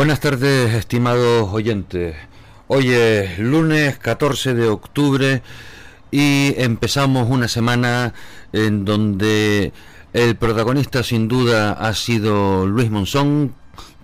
Buenas tardes, estimados oyentes. Hoy es lunes 14 de octubre y empezamos una semana en donde el protagonista sin duda ha sido Luis Monzón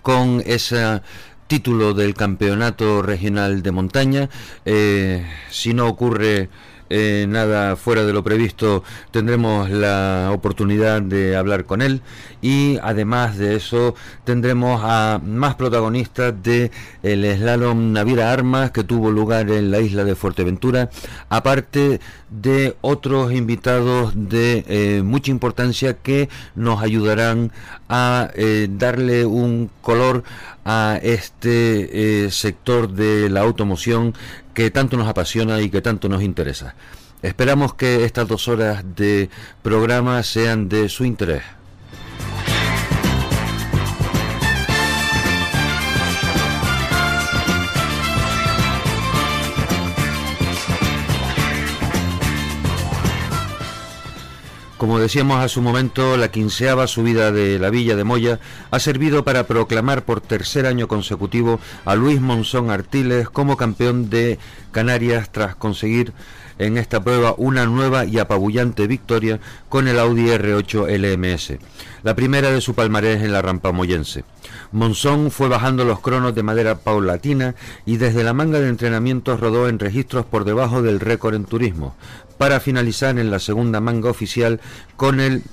con ese título del campeonato regional de montaña. Eh, si no ocurre eh, nada fuera de lo previsto, tendremos la oportunidad de hablar con él y además de eso tendremos a más protagonistas de el slalom Navira Armas que tuvo lugar en la isla de Fuerteventura, aparte de otros invitados de eh, mucha importancia que nos ayudarán a eh, darle un color a este sector de la automoción que tanto nos apasiona y que tanto nos interesa. Esperamos que estas dos horas de programa sean de su interés. Como decíamos a su momento, la quinceava subida de la Villa de Moya ha servido para proclamar por tercer año consecutivo a Luis Monzón Artiles como campeón de Canarias tras conseguir en esta prueba una nueva y apabullante victoria con el Audi R8 LMS, la primera de su palmarés en la rampa moyense. Monzón fue bajando los cronos de manera paulatina y desde la manga de entrenamientos rodó en registros por debajo del récord en turismo, para finalizar en la segunda manga oficial con el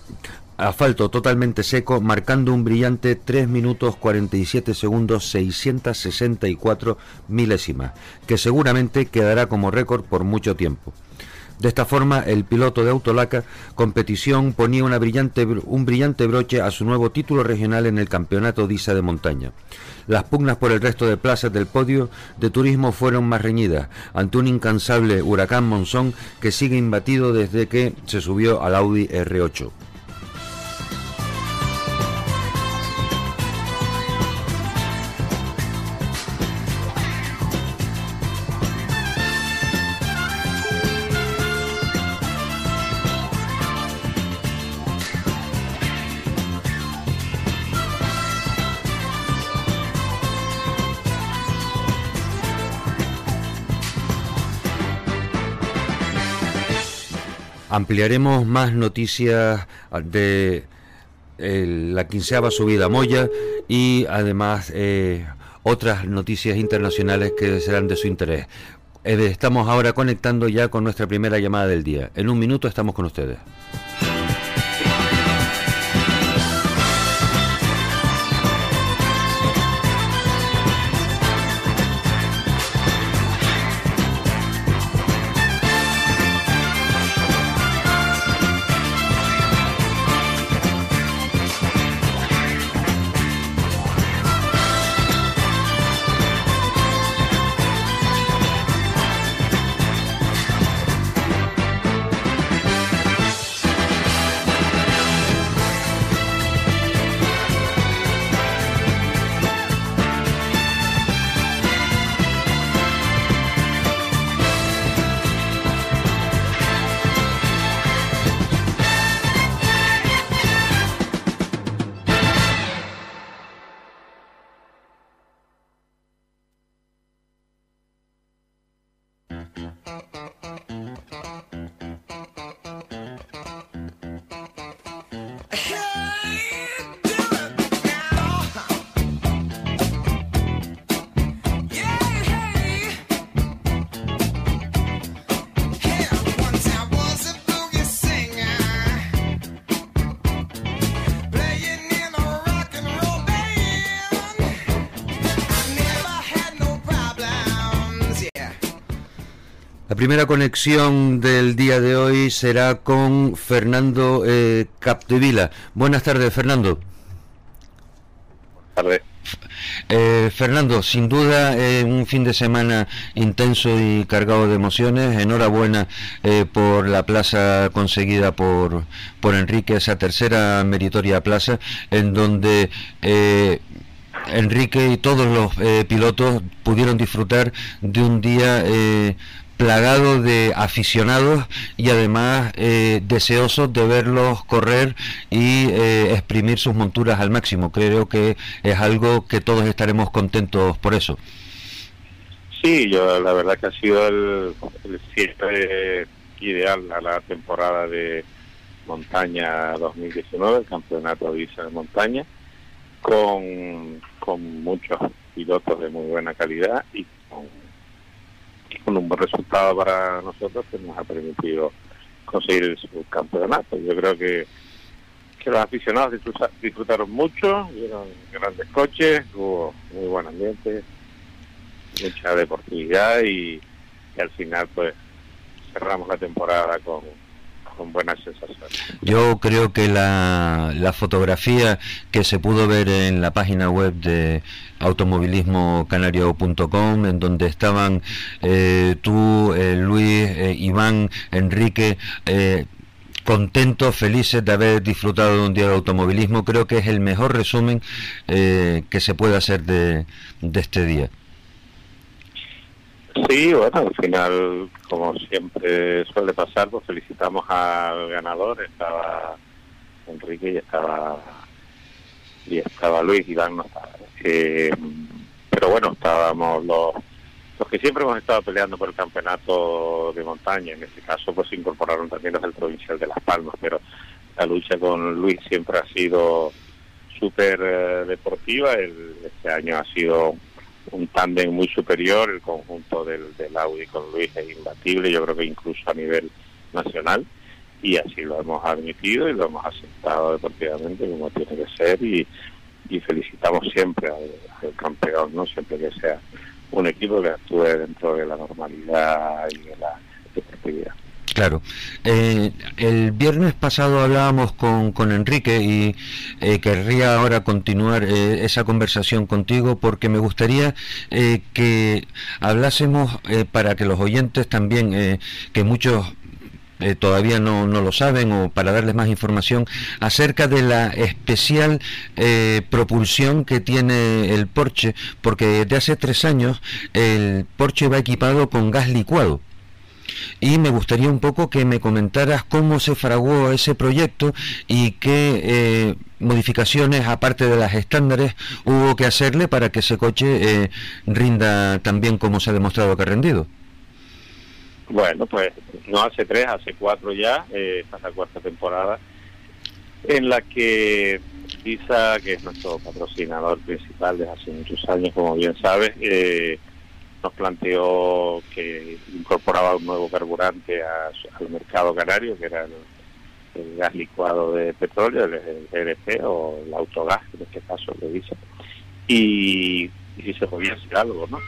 asfalto totalmente seco, marcando un brillante 3 minutos 47 segundos 664 milésimas, que seguramente quedará como récord por mucho tiempo. De esta forma, el piloto de Autolaca competición ponía brillante, un brillante broche a su nuevo título regional en el Campeonato DISA de montaña. Las pugnas por el resto de plazas del podio de turismo fueron más reñidas, ante un incansable huracán monzón que sigue imbatido desde que se subió al Audi R8. Ampliaremos más noticias de eh, la quinceava subida a Moya y además eh, otras noticias internacionales que serán de su interés. Eh, estamos ahora conectando ya con nuestra primera llamada del día. En un minuto estamos con ustedes. Primera conexión del día de hoy será con Fernando eh, Capdevila. Buenas tardes, Fernando. Buenas tardes. Eh, Fernando, sin duda eh, un fin de semana intenso y cargado de emociones. Enhorabuena eh, por la plaza conseguida por, por Enrique, esa tercera meritoria plaza, en donde Enrique y todos los pilotos pudieron disfrutar de un día plagado de aficionados y además eh, deseosos de verlos correr y eh, exprimir sus monturas al máximo. Creo que es algo que todos estaremos contentos por eso. Sí, yo la verdad que ha sido el, el ideal a la temporada de montaña 2019, el campeonato de de montaña, con, con muchos pilotos de muy buena calidad y con, un buen resultado para nosotros que nos ha permitido conseguir el subcampeonato. Yo creo que, que los aficionados disfrutaron mucho, vieron grandes coches, hubo muy buen ambiente, mucha deportividad y, al final pues cerramos la temporada con, con buenas sensaciones. Yo creo que la, la, fotografía que se pudo ver en la página web de automovilismocanario.com, en donde estaban eh, tú, eh, Luis, eh, Iván, Enrique, contentos, felices de haber disfrutado de un día de automovilismo, creo que es el mejor resumen que se puede hacer de, de este día. Sí, bueno, al final, como siempre suele pasar, pues felicitamos al ganador, estaba Enrique y estaba y estaba Luis, Iván no estaba. Eh, pero bueno, estábamos los, los que siempre hemos estado peleando por el campeonato de montaña, en este caso pues se incorporaron también los del provincial de Las Palmas, pero la lucha con Luis siempre ha sido súper eh, deportiva, el, este año ha sido un tándem muy superior, el conjunto del, del Audi con Luis es imbatible, yo creo que incluso a nivel nacional, y así lo hemos admitido y lo hemos aceptado deportivamente como tiene que ser y, felicitamos siempre al, campeón, no siempre que sea un equipo que actúe dentro de la normalidad y de la deportividad. Claro. Eh, el viernes pasado hablábamos con, con Enrique y eh, querría ahora continuar eh, esa conversación contigo porque me gustaría que hablásemos para que los oyentes también, que muchos todavía no, no, lo saben o para darles más información acerca de la especial propulsión que tiene el Porsche, porque desde hace tres años el Porsche va equipado con gas licuado y me gustaría un poco que me comentaras cómo se fraguó ese proyecto y qué eh, modificaciones, aparte de las estándares, hubo que hacerle para que ese coche eh, rinda tan bien como se ha demostrado que ha rendido. Bueno, pues no hace tres, hace cuatro ya, eh, es la cuarta temporada, en la que PISA, que es nuestro patrocinador principal desde hace muchos años, como bien sabes, eh, nos planteó que incorporaba un nuevo carburante al mercado canario, que era el, gas licuado de petróleo, el, el o el autogás, en este caso le dice, y, si se podía hacer algo, ¿no?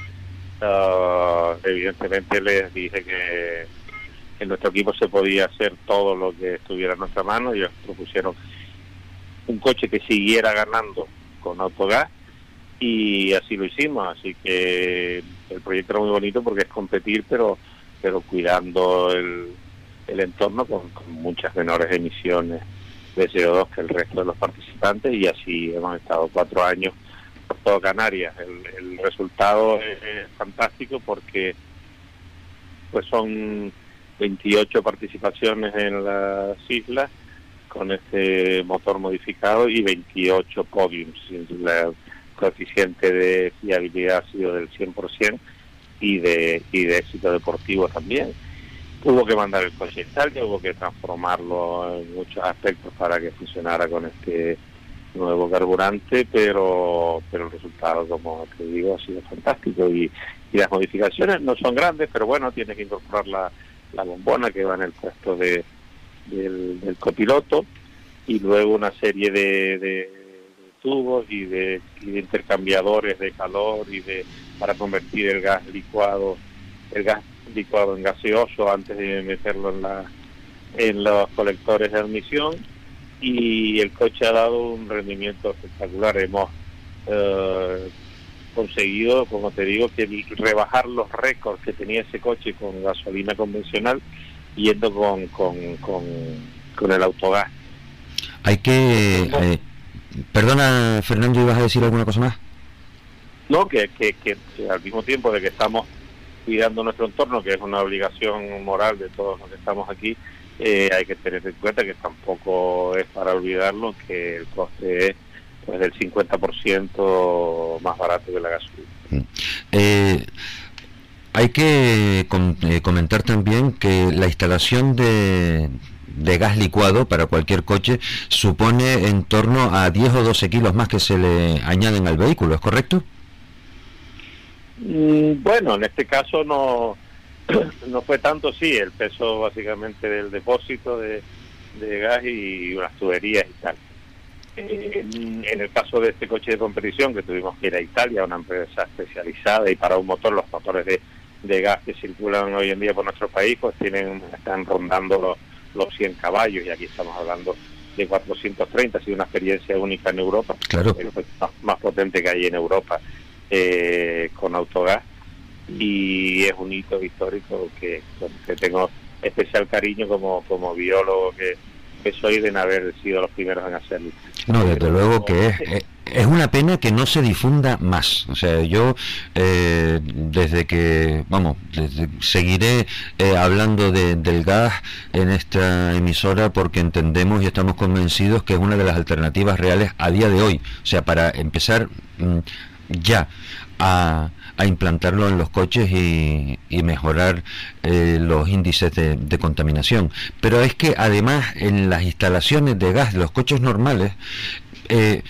Ah, evidentemente les dije que en nuestro equipo se podía hacer todo lo que estuviera en nuestra mano, ellos propusieron un coche que siguiera ganando con autogás y así lo hicimos, así que el proyecto era muy bonito porque es competir, pero pero cuidando el, el entorno con, muchas menores emisiones de CO2 que el resto de los participantes y así hemos estado cuatro años por todo Canarias. El, resultado es, fantástico porque pues son 28 participaciones en las islas con este motor modificado y 28 podiums. La, coeficiente de fiabilidad ha sido del 100% y de, y de éxito deportivo también. Hubo que mandar el coche Italia, hubo que transformarlo en muchos aspectos para que funcionara con este nuevo carburante, pero pero el resultado, como te digo, ha sido fantástico y, y las modificaciones no son grandes, pero bueno, tiene que incorporar la, la bombona que va en el puesto de, del, copiloto y luego una serie de tubos y de, intercambiadores de calor y de para convertir el gas licuado el gas licuado en gaseoso antes de meterlo en la en los colectores de admisión. Y el coche ha dado un rendimiento espectacular. Hemos eh, conseguido como te digo que rebajar los récords que tenía ese coche con gasolina convencional yendo con con, con, el autogás. Hay que eh, Perdona, Fernando, ¿ibas a decir alguna cosa más? No, que, que, que, al mismo tiempo de que estamos cuidando nuestro entorno, que es una obligación moral de todos los que estamos aquí, eh, hay que tener en cuenta que tampoco es para olvidarlo que el coste es pues del 50% más barato que la gasolina. Mm. Eh, hay que eh, comentar también que la instalación de, de gas licuado para cualquier coche supone en torno a 10 o 12 kilos más que se le añaden al vehículo, ¿es correcto? Mm, bueno, en este caso no, no fue tanto, sí, el peso básicamente del depósito de, gas y unas tuberías y tal. en el caso de este coche de competición que tuvimos que ir a Italia, una empresa especializada y para un motor, los motores de, de gas que circulan hoy en día por nuestro país, pues tienen están rondando los, los 100 caballos y aquí estamos hablando de 430, ha sido una experiencia única en Europa, claro. más, más potente que hay en Europa eh, con autogás y es un hito histórico que, que tengo especial cariño como, como biólogo que, soy de haber sido los primeros en hacerlo. No, desde luego que es, es una pena que no se difunda más. O sea, yo eh, desde que, vamos, seguiré eh, hablando del gas en esta emisora porque entendemos y estamos convencidos que es una de las alternativas reales a día de hoy. O sea, para empezar mm, ya a, implantarlo en los coches y, mejorar eh, los índices de, contaminación. Pero es que además en las instalaciones de gas de los coches normales eh,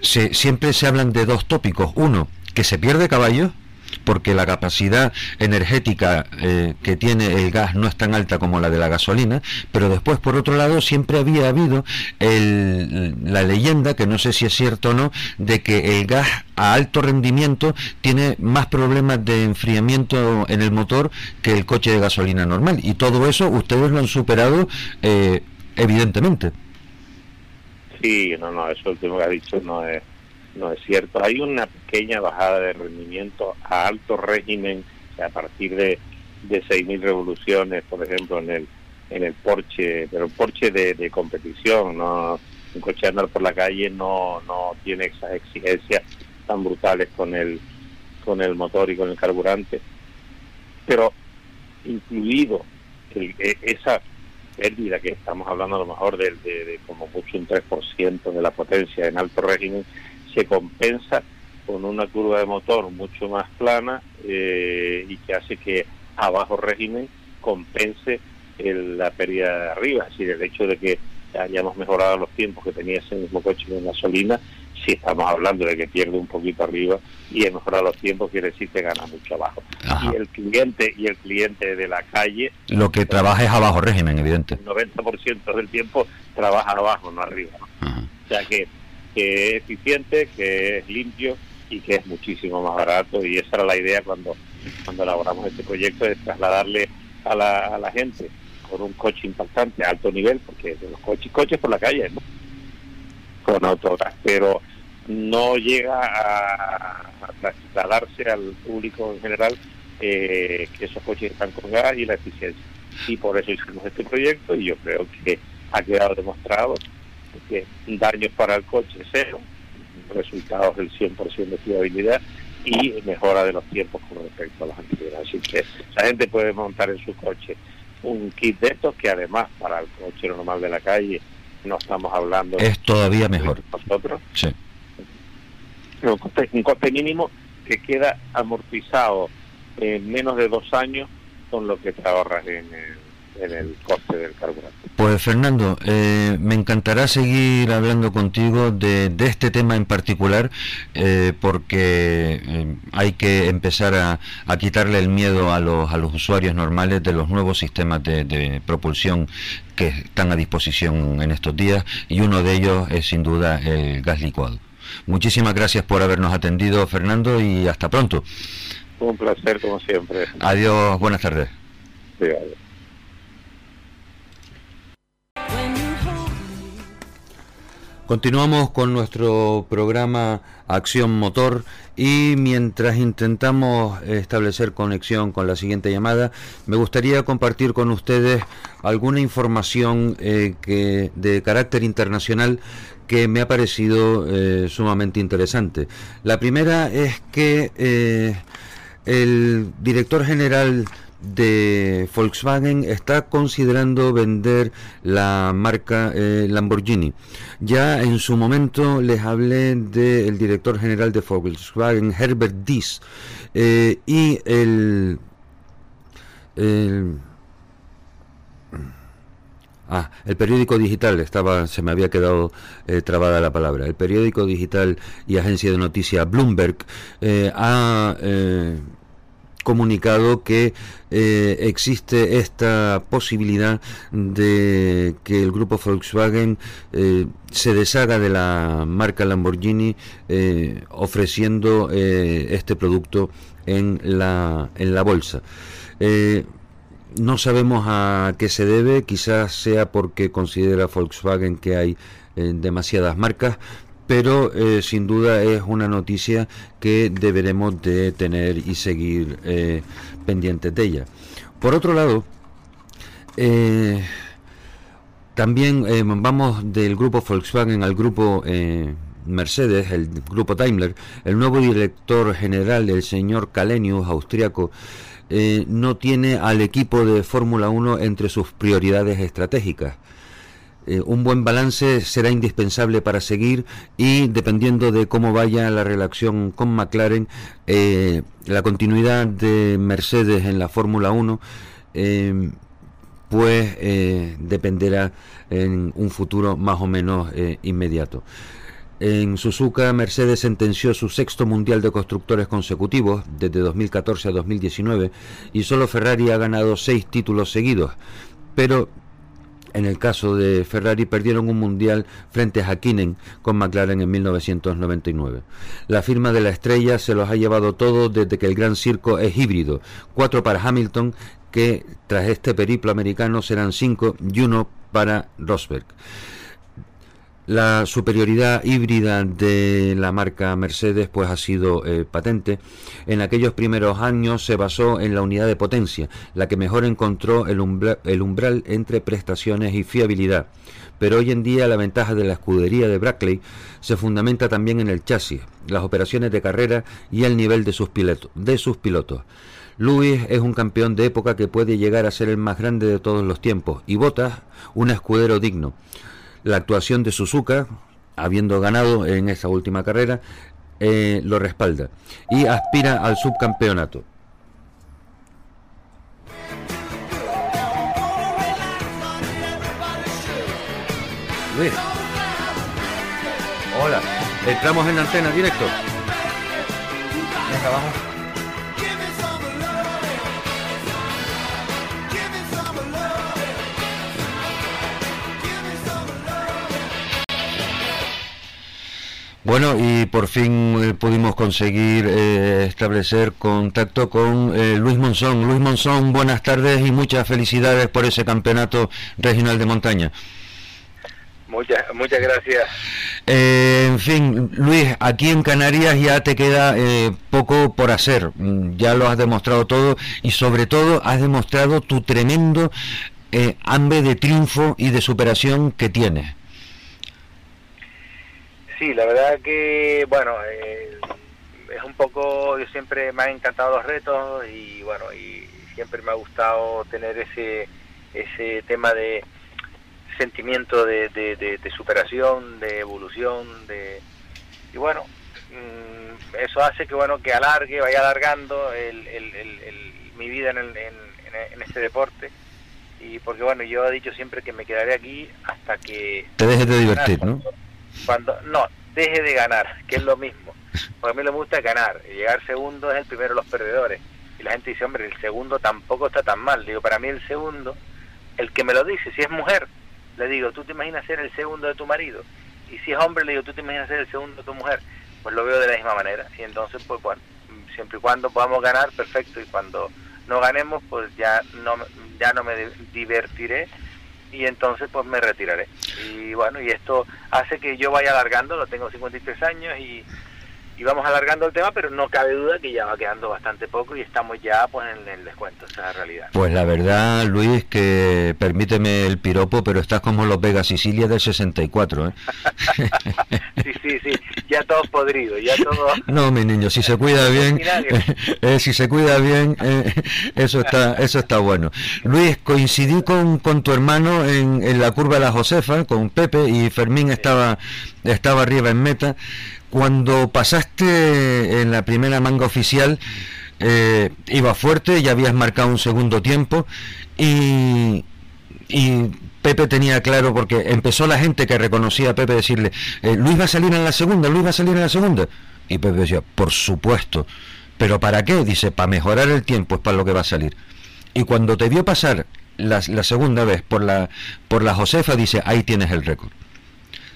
se, siempre se hablan de dos tópicos. Uno, que se pierde caballo porque la capacidad energética eh, que tiene el gas no es tan alta como la de la gasolina, pero después, por otro lado, siempre había habido la leyenda, que no sé si es cierto o no, de que el gas a alto rendimiento tiene más problemas de enfriamiento en el motor que el coche de gasolina normal. Y todo eso ustedes lo han superado eh, evidentemente. Sí, no, no, eso último que ha dicho no es no es cierto. Hay una pequeña bajada de rendimiento a alto régimen, a partir de, de 6.000 revoluciones, por ejemplo, en el en el Porsche, pero un Porsche de, competición, no un coche andar por la calle no no tiene esas exigencias tan brutales con el con el motor y con el carburante. Pero incluido el, e, esa pérdida que estamos hablando a lo mejor de, de, de como mucho un 3% de la potencia en alto régimen, se compensa con una curva de motor mucho más plana eh, y que hace que a bajo régimen compense la pérdida de arriba. Es decir, el hecho de que hayamos mejorado los tiempos que tenía ese mismo coche con gasolina, si estamos hablando de que pierde un poquito arriba y he mejorado los tiempos, quiere decir que gana mucho abajo. Y el cliente y el cliente de la calle... Lo que trabaja es a bajo régimen, evidente. El 90% del tiempo trabaja abajo, no arriba. O sea que que es eficiente, que es limpio y que es muchísimo más barato. Y esa era la idea cuando, cuando elaboramos este proyecto, de trasladarle a la, a gente con un coche impactante a alto nivel, porque los coches, coches por la calle, ¿no? con autogas, pero no llega a, trasladarse al público en general eh, que esos coches están con gas y la eficiencia. Y por eso hicimos este proyecto y yo creo que ha quedado demostrado que daños para el coche cero, resultados del 100% de fiabilidad y mejora de los tiempos con respecto a los anteriores. Así que la gente puede montar en su coche un kit de estos que además para el coche normal de la calle no estamos hablando es todavía mejor nosotros sí. un, coste, un coste mínimo que queda amortizado en menos de dos años con lo que te ahorras en el en el coste del carburante. Pues Fernando, eh, me encantará seguir hablando contigo de, este tema en particular eh, porque eh, hay que empezar a, quitarle el miedo a los, a los usuarios normales de los nuevos sistemas de, propulsión que están a disposición en estos días y uno de ellos es sin duda el gas licuado. Muchísimas gracias por habernos atendido Fernando y hasta pronto. Un placer como siempre. Adiós, buenas tardes. Continuamos con nuestro programa Acción Motor y mientras intentamos establecer conexión con la siguiente llamada, me gustaría compartir con ustedes alguna información eh, que de carácter internacional que me ha parecido eh, sumamente interesante. La primera es que eh, el director general de Volkswagen está considerando vender la marca eh, Lamborghini. Ya en su momento les hablé del director general de Volkswagen, Herbert Diess, eh, y el, Ah, el periódico digital, estaba, se me había quedado eh, trabada la palabra. El periódico digital y agencia de noticias Bloomberg ha comunicado que eh, existe esta posibilidad de que el grupo Volkswagen eh, se deshaga de la marca Lamborghini eh, ofreciendo este producto en la, en la bolsa. no sabemos a qué se debe, quizás sea porque considera Volkswagen que hay demasiadas marcas, pero eh, sin duda es una noticia que deberemos de tener y seguir eh, pendientes de ella. Por otro lado, eh, también vamos del grupo Volkswagen al grupo Mercedes, el grupo Daimler, el nuevo director general, el señor Kalenius, austriaco, no tiene al equipo de Fórmula 1 entre sus prioridades estratégicas. Eh, un buen balance será indispensable para seguir y dependiendo de cómo vaya la relación con McLaren, eh, la continuidad de Mercedes en la Fórmula 1, eh, pues dependerá en un futuro más o menos inmediato. En Suzuka, Mercedes sentenció su sexto mundial de constructores consecutivos desde 2014 a 2019 y solo Ferrari ha ganado seis títulos seguidos. Pero en el caso de Ferrari perdieron un mundial frente a Hakkinen con McLaren en 1999. La firma de la estrella se los ha llevado todos desde que el Gran Circo es híbrido. Cuatro para Hamilton, que tras este periplo americano serán cinco y uno para Rosberg. La superioridad híbrida de la marca Mercedes pues ha sido eh, patente. En aquellos primeros años se basó en la unidad de potencia, la que mejor encontró el, el umbral entre prestaciones y fiabilidad. Pero hoy en día la ventaja de la escudería de Brackley se fundamenta también en el chasis, las operaciones de carrera y el nivel de sus, de sus pilotos. Lewis es un campeón de época que puede llegar a ser el más grande de todos los tiempos y Bottas un escudero digno. La actuación de Suzuka, habiendo ganado en esa última carrera, eh, lo respalda y aspira al subcampeonato. Hola, entramos en antena directo. Venga, vamos. Bueno, y por fin eh, pudimos conseguir eh, establecer contacto con eh, Luis Monzón. Luis Monzón, buenas tardes y muchas felicidades por ese campeonato regional de montaña. Muchas, muchas gracias. en fin, Luis, aquí en Canarias ya te queda poco por hacer. Mm, ya lo has demostrado todo y sobre todo has demostrado tu tremendo hambre de triunfo y de superación que tienes. Sí, la verdad que, bueno, eh, es un poco, yo siempre me han encantado los retos y bueno, y siempre me ha gustado tener ese, ese tema de sentimiento de, de, superación, de evolución, de y bueno, mm, eso hace que bueno que alargue, vaya alargando el, el, mi vida en, el, en, este deporte y porque bueno, yo he dicho siempre que me quedaré aquí hasta que... Te dejes de divertir, ¿no? Cuando no deje de ganar, que es lo mismo. Porque a mí me gusta ganar, y llegar segundo es el primero de los perdedores. Y la gente dice, hombre, el segundo tampoco está tan mal. Digo, para mí el segundo, el que me lo dice, si es mujer, le digo, ¿tú te imaginas ser el segundo de tu marido? Y si es hombre, le digo, ¿tú te imaginas ser el segundo de tu mujer? Pues lo veo de la misma manera. Y entonces, pues bueno, siempre y cuando podamos ganar, perfecto. Y cuando no ganemos, pues ya no, ya no me divertiré y entonces pues me retiraré. Y bueno, y esto hace que yo vaya alargando, lo tengo 53 años y, y vamos alargando el tema, pero no cabe duda que ya va quedando bastante poco y estamos ya pues en el descuento, esa es la realidad. Pues la verdad, Luis, que permíteme el piropo, pero estás como los Vegas Sicilia del 64, ¿eh? sí, sí, sí. ya todos podridos, ya todos... No, mi niño, si se cuida bien, eh, si se cuida bien, eh, eso está eso está bueno. Luis, coincidí con, con tu hermano en, en, la curva de la Josefa, con Pepe, y Fermín estaba, estaba arriba en meta. Cuando pasaste en la primera manga oficial, eh, iba fuerte, ya habías marcado un segundo tiempo, y, Pepe tenía claro, porque empezó la gente que reconocía a Pepe decirle, eh, Luis va a salir en la segunda, Luis va a salir en la segunda. Y Pepe decía, por supuesto. ¿Pero para qué? Dice, para mejorar el tiempo es para lo que va a salir. Y cuando te vio pasar la, la segunda vez por la, por la Josefa, dice, ahí tienes el récord.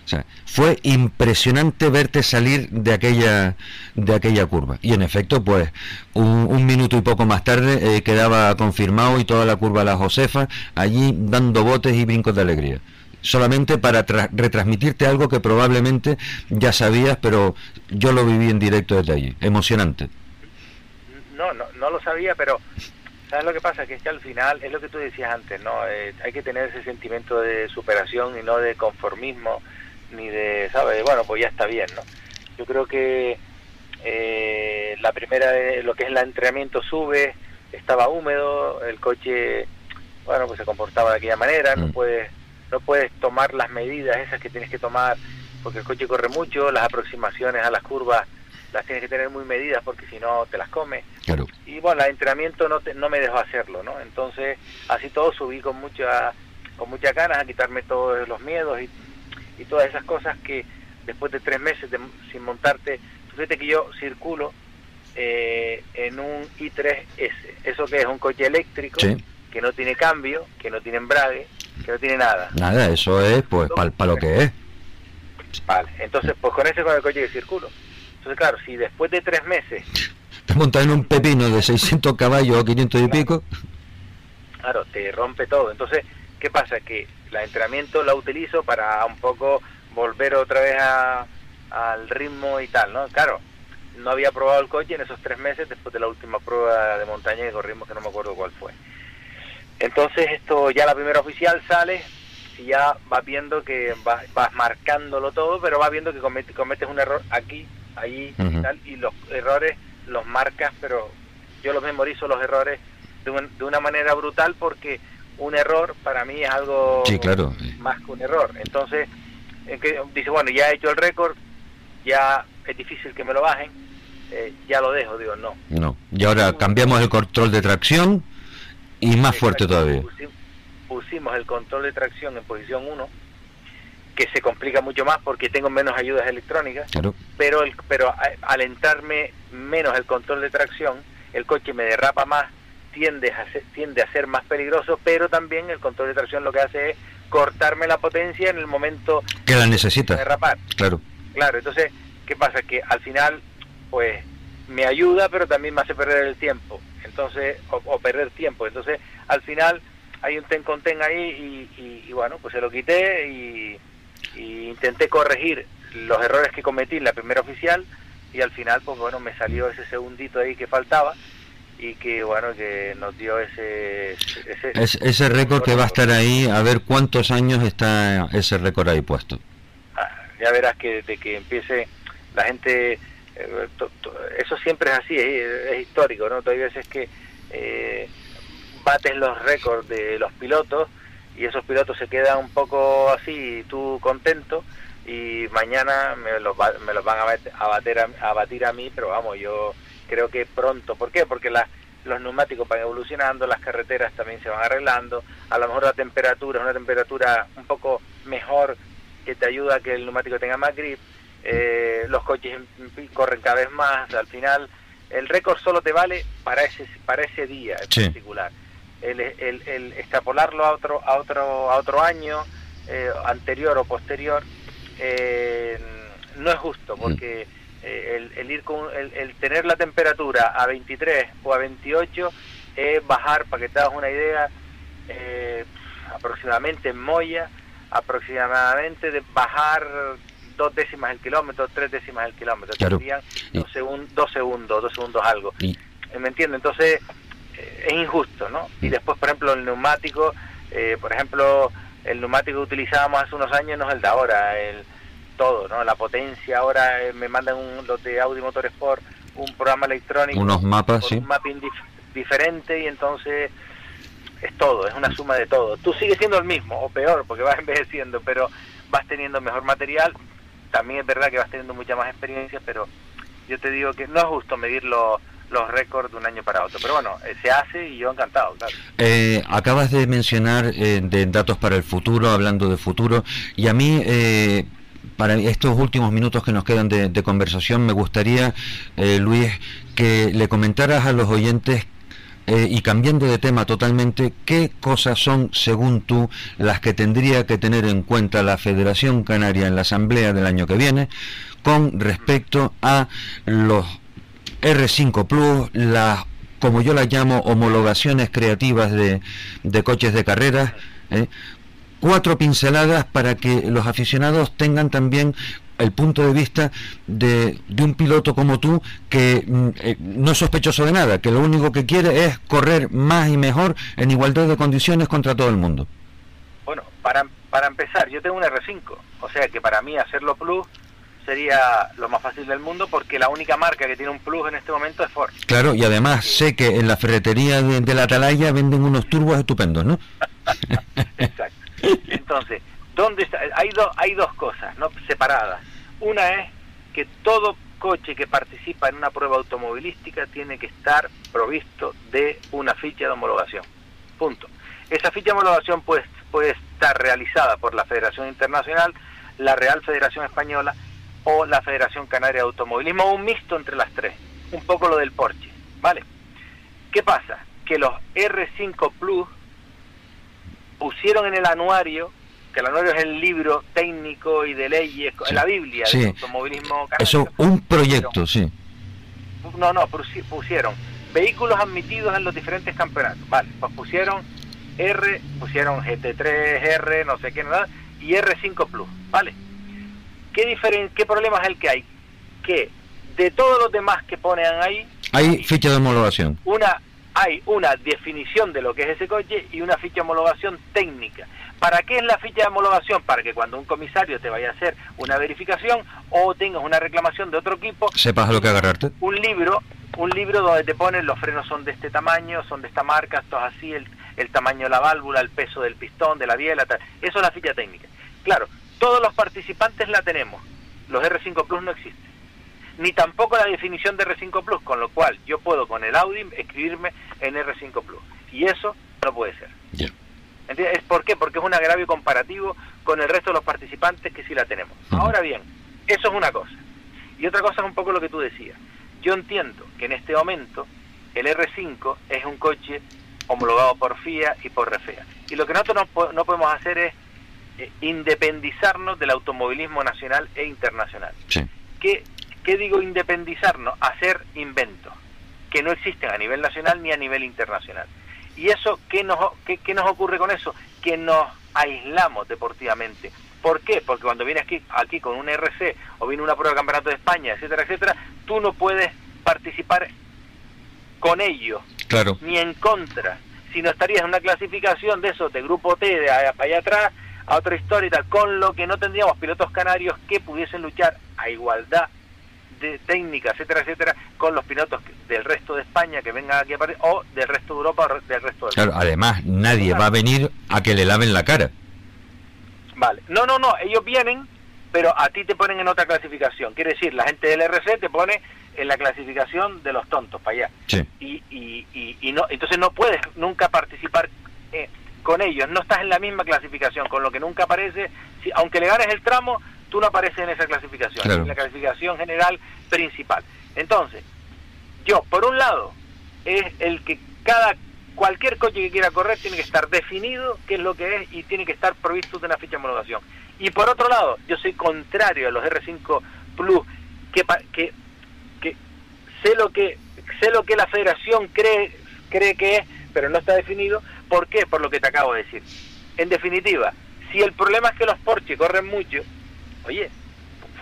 O sea, fue impresionante verte salir de aquella, de aquella curva. Y en efecto, pues un, minuto y poco más tarde eh, quedaba confirmado y toda la curva de la Josefa allí dando botes y brincos de alegría. Solamente para retransmitirte algo que probablemente ya sabías, pero yo lo viví en directo desde allí. Emocionante. No, no, no lo sabía, pero ¿sabes lo que pasa? Que es que al final, es lo que tú decías antes, ¿no? Eh, hay que tener ese sentimiento de superación y no de conformismo ni de, ¿sabes? Bueno, pues ya está bien, ¿no? Yo creo que eh, la primera, lo que es el entrenamiento sube, estaba húmedo, el coche, bueno, pues se comportaba de aquella manera, no mm. puedes no puedes tomar las medidas esas que tienes que tomar porque el coche corre mucho, las aproximaciones a las curvas las tienes que tener muy medidas porque si no te las come. Y bueno, el entrenamiento no, no me dejó hacerlo, ¿no? Entonces, así todo subí con mucha con muchas ganas a quitarme todos los miedos y y todas esas cosas que después de tres meses sin montarte, fíjate que yo circulo eh, en un i3S, eso que es un coche eléctrico, que no tiene cambio, que no tiene embrague, que no tiene nada. Nada, eso es pues para lo que es. Vale, entonces pues con ese con el coche que circulo. Entonces claro, si después de tres meses... Te montas en un pepino de 600 caballos o 500 y pico. Claro, te rompe todo. Entonces, ¿qué pasa? Que el entrenamiento la utilizo para un poco volver otra vez al ritmo y tal, ¿no? Claro, no había probado el coche en esos tres meses después de la última prueba de montaña que corrimos, que no me acuerdo cuál fue. Entonces esto ya la primera oficial sale y ya vas viendo que vas, vas marcándolo todo, pero vas viendo que cometes, un error aquí, allí y tal, y los errores los marcas, pero yo los memorizo los errores de, de una manera brutal porque un error para mí es algo claro. más que un error. Entonces, dice, bueno, ya he hecho el récord, ya es difícil que me lo bajen, eh, ya lo dejo, digo, no. No, y ahora cambiamos el control de tracción y más fuerte todavía. Pusimos, el control de tracción en posición 1, que se complica mucho más porque tengo menos ayudas electrónicas, pero, el, pero al entrarme menos el control de tracción, el coche me derrapa más tiende a, ser, tiende a ser más peligroso, pero también el control de tracción lo que hace es cortarme la potencia en el momento que la necesita. De derrapar. Claro. Claro, entonces, ¿qué pasa? Que al final, pues, me ayuda, pero también me hace perder el tiempo. Entonces, o, perder tiempo. Entonces, al final, hay un ten con ten ahí y, bueno, pues se lo quité y, y intenté corregir los errores que cometí en la primera oficial y al final, pues bueno, me salió ese segundito ahí que faltaba y que bueno que nos dio ese ese, ese récord que va a estar ahí a ver cuántos años está ese récord ahí puesto. Ah, ya verás que desde que empiece la gente eh, eso siempre es así es, histórico no hay veces que eh, bates los récords de los pilotos y esos pilotos se quedan un poco así tú contento y mañana me los, me los van a, bater a, a batir a mí pero vamos yo creo que pronto. ¿Por qué? Porque los neumáticos van evolucionando, las carreteras también se van arreglando, a lo mejor la temperatura es una temperatura un poco mejor que te ayuda a que el neumático tenga más grip, eh, los coches corren cada vez más, al final el récord solo te vale para ese para ese día en particular. El, el, extrapolarlo a otro a otro a otro año eh, anterior o posterior eh, no es justo porque eh, el, ir con el, tener la temperatura a 23 o a 28 es bajar, para que te hagas una idea, eh, aproximadamente en Moya, aproximadamente de bajar dos décimas el kilómetro, tres décimas el kilómetro, serían dos, segundos, dos segundos, dos segundos algo. ¿Me entiendes? Entonces es injusto, ¿no? Y después, por ejemplo, el neumático, eh, por ejemplo, el neumático que utilizábamos hace unos años no es el de ahora, el todo, ¿no? La potencia, ahora eh, me mandan un, los de Audi Motorsport un programa electrónico. Unos mapas, con sí. Un mapping dif- diferente y entonces es todo, es una suma de todo. Tú sigues siendo el mismo, o peor, porque vas envejeciendo, pero vas teniendo mejor material. También es verdad que vas teniendo mucha más experiencia, pero yo te digo que no es justo medir los, los récords de un año para otro. Pero bueno, eh, se hace y yo encantado, claro. Eh, acabas de mencionar eh, de datos para el futuro, hablando de futuro, y a mí, eh, para estos últimos minutos que nos quedan de, conversación, me gustaría, eh, Luis, que le comentaras a los oyentes eh, y cambiando de tema totalmente, ¿qué cosas son, según tú, las que tendría que tener en cuenta la Federación Canaria en la Asamblea del año que viene con respecto a los R5 Plus, las, como yo las llamo, homologaciones creativas de, de coches de carreras? ¿eh? Cuatro pinceladas para que los aficionados tengan también el punto de vista de, de un piloto como tú que mm, eh, no es sospechoso de nada, que lo único que quiere es correr más y mejor en igualdad de condiciones contra todo el mundo. Bueno, para, para empezar, yo tengo un R5, o sea que para mí hacerlo Plus sería lo más fácil del mundo porque la única marca que tiene un Plus en este momento es Ford. Claro, y además sé que en la ferretería de, de la Atalaya venden unos turbos estupendos, ¿no? Exacto. Entonces, ¿dónde está? Hay, dos hay dos cosas ¿no? separadas. Una es que todo coche que participa en una prueba automovilística tiene que estar provisto de una ficha de homologación. Punto. Esa ficha de homologación puede, puede estar realizada por la Federación Internacional, la Real Federación Española o la Federación Canaria de Automovilismo, o un mixto entre las tres. Un poco lo del Porsche. ¿Vale? ¿Qué pasa? Que los R5 Plus pusieron en el anuario, que el anuario es el libro técnico y de leyes, Sí. la Biblia Sí. del automovilismo canario. Eso, un proyecto, sí. No, no, pusi- pusieron vehículos admitidos en los diferentes campeonatos. Vale, pues pusieron R, pusieron GT3, R, no sé qué, nada, y R5 Plus. Vale. ¿Qué, diferen ¿Qué problema es el que hay? Que de todos los demás que ponen ahí, Hay ficha de homologación. una hay una definición de lo que es ese coche y una ficha de homologación técnica. ¿Para qué es la ficha de homologación? Para que cuando un comisario te vaya a hacer una verificación o tengas una reclamación de otro equipo, Sepas lo que agarrarte. un libro, un libro donde te ponen los frenos son de este tamaño, son de esta marca, esto es así, el, el tamaño de la válvula, el peso del pistón, de la biela, tal. Eso es la ficha técnica. Claro, todos los participantes la tenemos. Los R5 Plus no existen. Ni tampoco la definición de R5 Plus, con lo cual yo puedo con el Audi escribirme en R5 Plus. Y eso no puede ser. ¿Entiendes? ¿Por qué? Porque es un agravio comparativo con el resto de los participantes que sí la tenemos. Ahora bien, eso es una cosa. Y otra cosa es un poco lo que tú decías. Yo entiendo que en este momento el R5 es un coche homologado por FIA y por RFEA. Y lo que nosotros no, no podemos hacer es eh, independizarnos del automovilismo nacional e internacional. Sí. ¿Qué, qué digo independizarnos? Hacer inventos que no existen a nivel nacional ni a nivel internacional. ¿Y eso qué nos, qué, qué nos ocurre con eso? Que nos aislamos deportivamente. ¿Por qué? Porque cuando vienes aquí, aquí con un RC o viene una prueba de campeonato de España, etcétera, etcétera, tú no puedes participar con ellos Claro. ni en contra, sino estarías en una clasificación de esos de grupo T, de allá, para allá atrás, a otra historia y tal, con lo que no tendríamos pilotos canarios que pudiesen luchar a igualdad de técnica, etcétera, etcétera, con los pilotos del resto de España que vengan aquí a París, o del resto de Europa o del resto del Claro, además nadie va a venir a que le laven la cara. Vale. No, no, no, ellos vienen, pero a ti te ponen en otra clasificación. Quiere decir, la gente del RC te pone en la clasificación de los tontos para allá. Sí. y, y, y, y no entonces no puedes nunca participar eh, con ellos no estás en la misma clasificación con lo que nunca aparece si, aunque le ganes el tramo tú no apareces en esa clasificación Claro. en la clasificación general principal entonces yo por un lado es el que cada cualquier coche que quiera correr tiene que estar definido qué es lo que es y tiene que estar provisto de una ficha de homologación y por otro lado yo soy contrario a los R5 Plus que, que que sé lo que sé lo que la federación cree cree que es pero no está definido ¿por qué? por lo que te acabo de decir en definitiva si el problema es que los Porsche corren mucho oye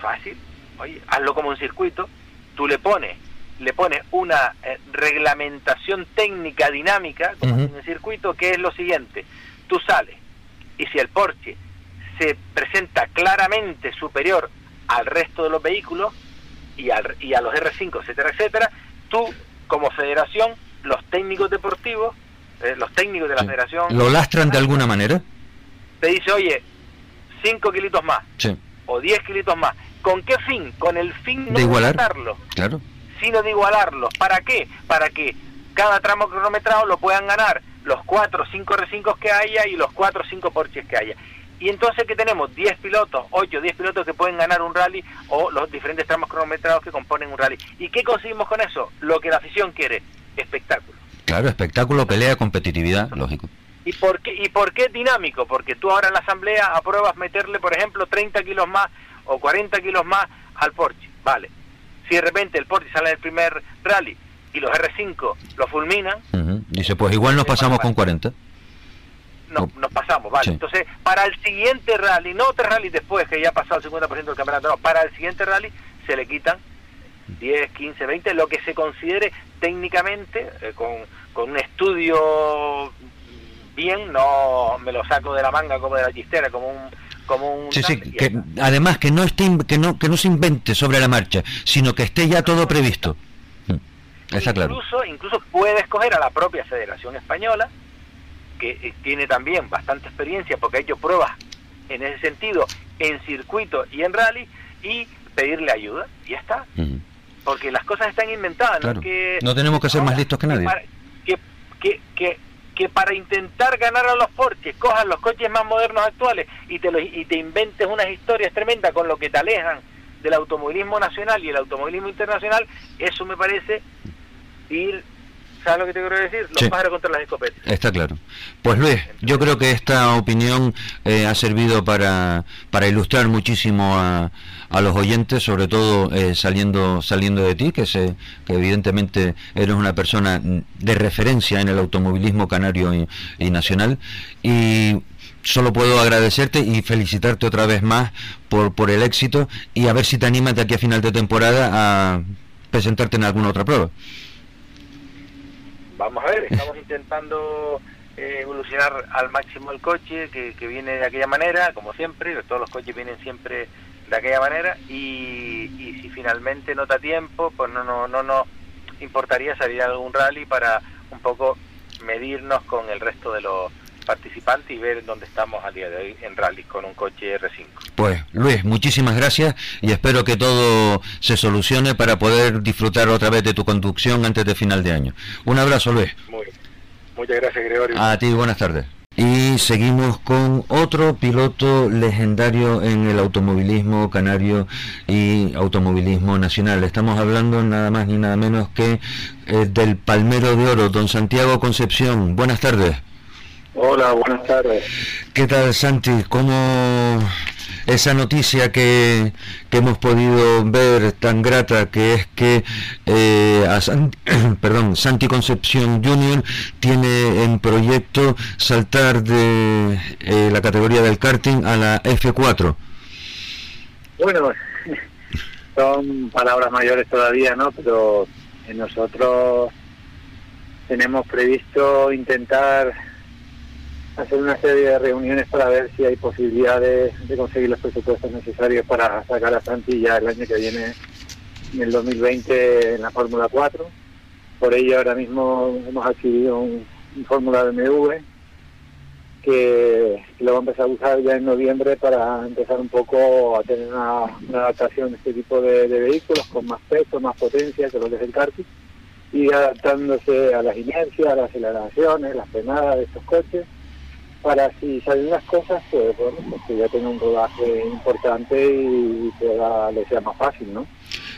fácil oye hazlo como un circuito tú le pones le pones una eh, reglamentación técnica dinámica como Ujú. en el circuito que es lo siguiente tú sales y si el Porsche se presenta claramente superior al resto de los vehículos y, al, y a los R5, etcétera, etcétera, tú como federación, los técnicos deportivos, eh, los técnicos de la federación... ¿Lo lastran de alguna manera? Te dice, oye, 5 kilitos más o 10 kilitos más. ¿Con qué fin? Con el fin de igualarlo, claro. sino de igualarlos. ¿Para qué? Para que cada tramo cronometrado lo puedan ganar los 4 o 5 R5 que haya y los 4 o 5 Porsches que haya. Y entonces que tenemos 10 pilotos, 8 o 10 pilotos que pueden ganar un rally o los diferentes tramos cronometrados que componen un rally. ¿Y qué conseguimos con eso? Lo que la afición quiere, espectáculo. Claro, espectáculo, pelea, competitividad, lógico. ¿Y por, qué, ¿Y por qué dinámico? Porque tú ahora en la asamblea apruebas meterle, por ejemplo, 30 kilos más o 40 kilos más al Porsche. Vale. Si de repente el Porsche sale del primer rally y los R5 lo fulminan... Dice, pues igual nos pasamos con 40. No, nos pasamos, vale. Entonces, para el siguiente rally, no otro rally después que ya ha pasado el 50% del campeonato, no, para el siguiente rally se le quitan 10, 15, 20, lo que se considere técnicamente, eh, con, con un estudio bien, no me lo saco de la manga como de la chistera, como un como un sí, sí, que, además que no esté que no que no se invente sobre la marcha, sino que esté ya todo previsto. Mm, está claro. Incluso incluso puede escoger a la propia Federación Española que eh, tiene también bastante experiencia porque ha hecho pruebas en ese sentido en circuito y en rally y pedirle ayuda y ya está. Porque las cosas están inventadas, ¿no? Que, no tenemos que ser más listos que nadie. Que, que, que, que para intentar ganar a los Porsche cojas los coches más modernos actuales y te, y te inventes unas historias tremendas con lo que te alejan del automovilismo nacional y el automovilismo internacional, eso me parece ir ¿Sabes lo que te quiero decir? Los pájaros contra las escopetas. Está claro. Pues Luis, yo creo que esta opinión eh, ha servido para, para ilustrar muchísimo a, a los oyentes, sobre todo eh, saliendo, saliendo de ti, que, se, que evidentemente eres una persona de referencia en el automovilismo canario y, nacional. Y solo puedo agradecerte y felicitarte otra vez más por, por el éxito y a ver si te animas de aquí a final de temporada a presentarte en alguna otra prueba vamos a ver, estamos intentando eh, evolucionar al máximo el coche que, que, viene de aquella manera, como siempre, todos los coches vienen siempre de aquella manera y, y si finalmente no da tiempo, pues no, no, no nos importaría salir a algún rally para un poco medirnos con el resto de los participante y ver dónde estamos al día de hoy en rally con un coche R5. Pues Luis, muchísimas gracias y espero que todo se solucione para poder disfrutar otra vez de tu conducción antes de final de año. Un abrazo Luis. Muy, muchas gracias Gregorio. A ti, buenas tardes. Y seguimos con otro piloto legendario en el automovilismo canario y automovilismo nacional. Estamos hablando nada más ni nada menos que eh, del Palmero de Oro, don Santiago Concepción. Buenas tardes. Hola, buenas tardes. ¿Qué tal, Santi? ¿Cómo esa noticia que, hemos podido ver tan grata, que es que eh, perdón, Santi Concepción Junior tiene en proyecto saltar de eh, la categoría del karting a la F4? Bueno, son palabras mayores todavía, ¿no? Pero nosotros tenemos previsto intentar hacer una serie de reuniones para ver si hay posibilidades de conseguir los presupuestos necesarios para sacar a Santi ya el año que viene, en el 2020, en la Fórmula 4. Por ello, ahora mismo hemos adquirido un, Fórmula BMW que lo vamos a empezar a usar ya en noviembre para empezar un poco a tener una, adaptación de este tipo de, vehículos con más peso, más potencia que lo que es el karting y adaptándose a las inercias, a las aceleraciones, las frenadas de estos coches para si salen las cosas, pues bueno, pues que ya tenga un rodaje importante y que le sea más fácil, ¿no?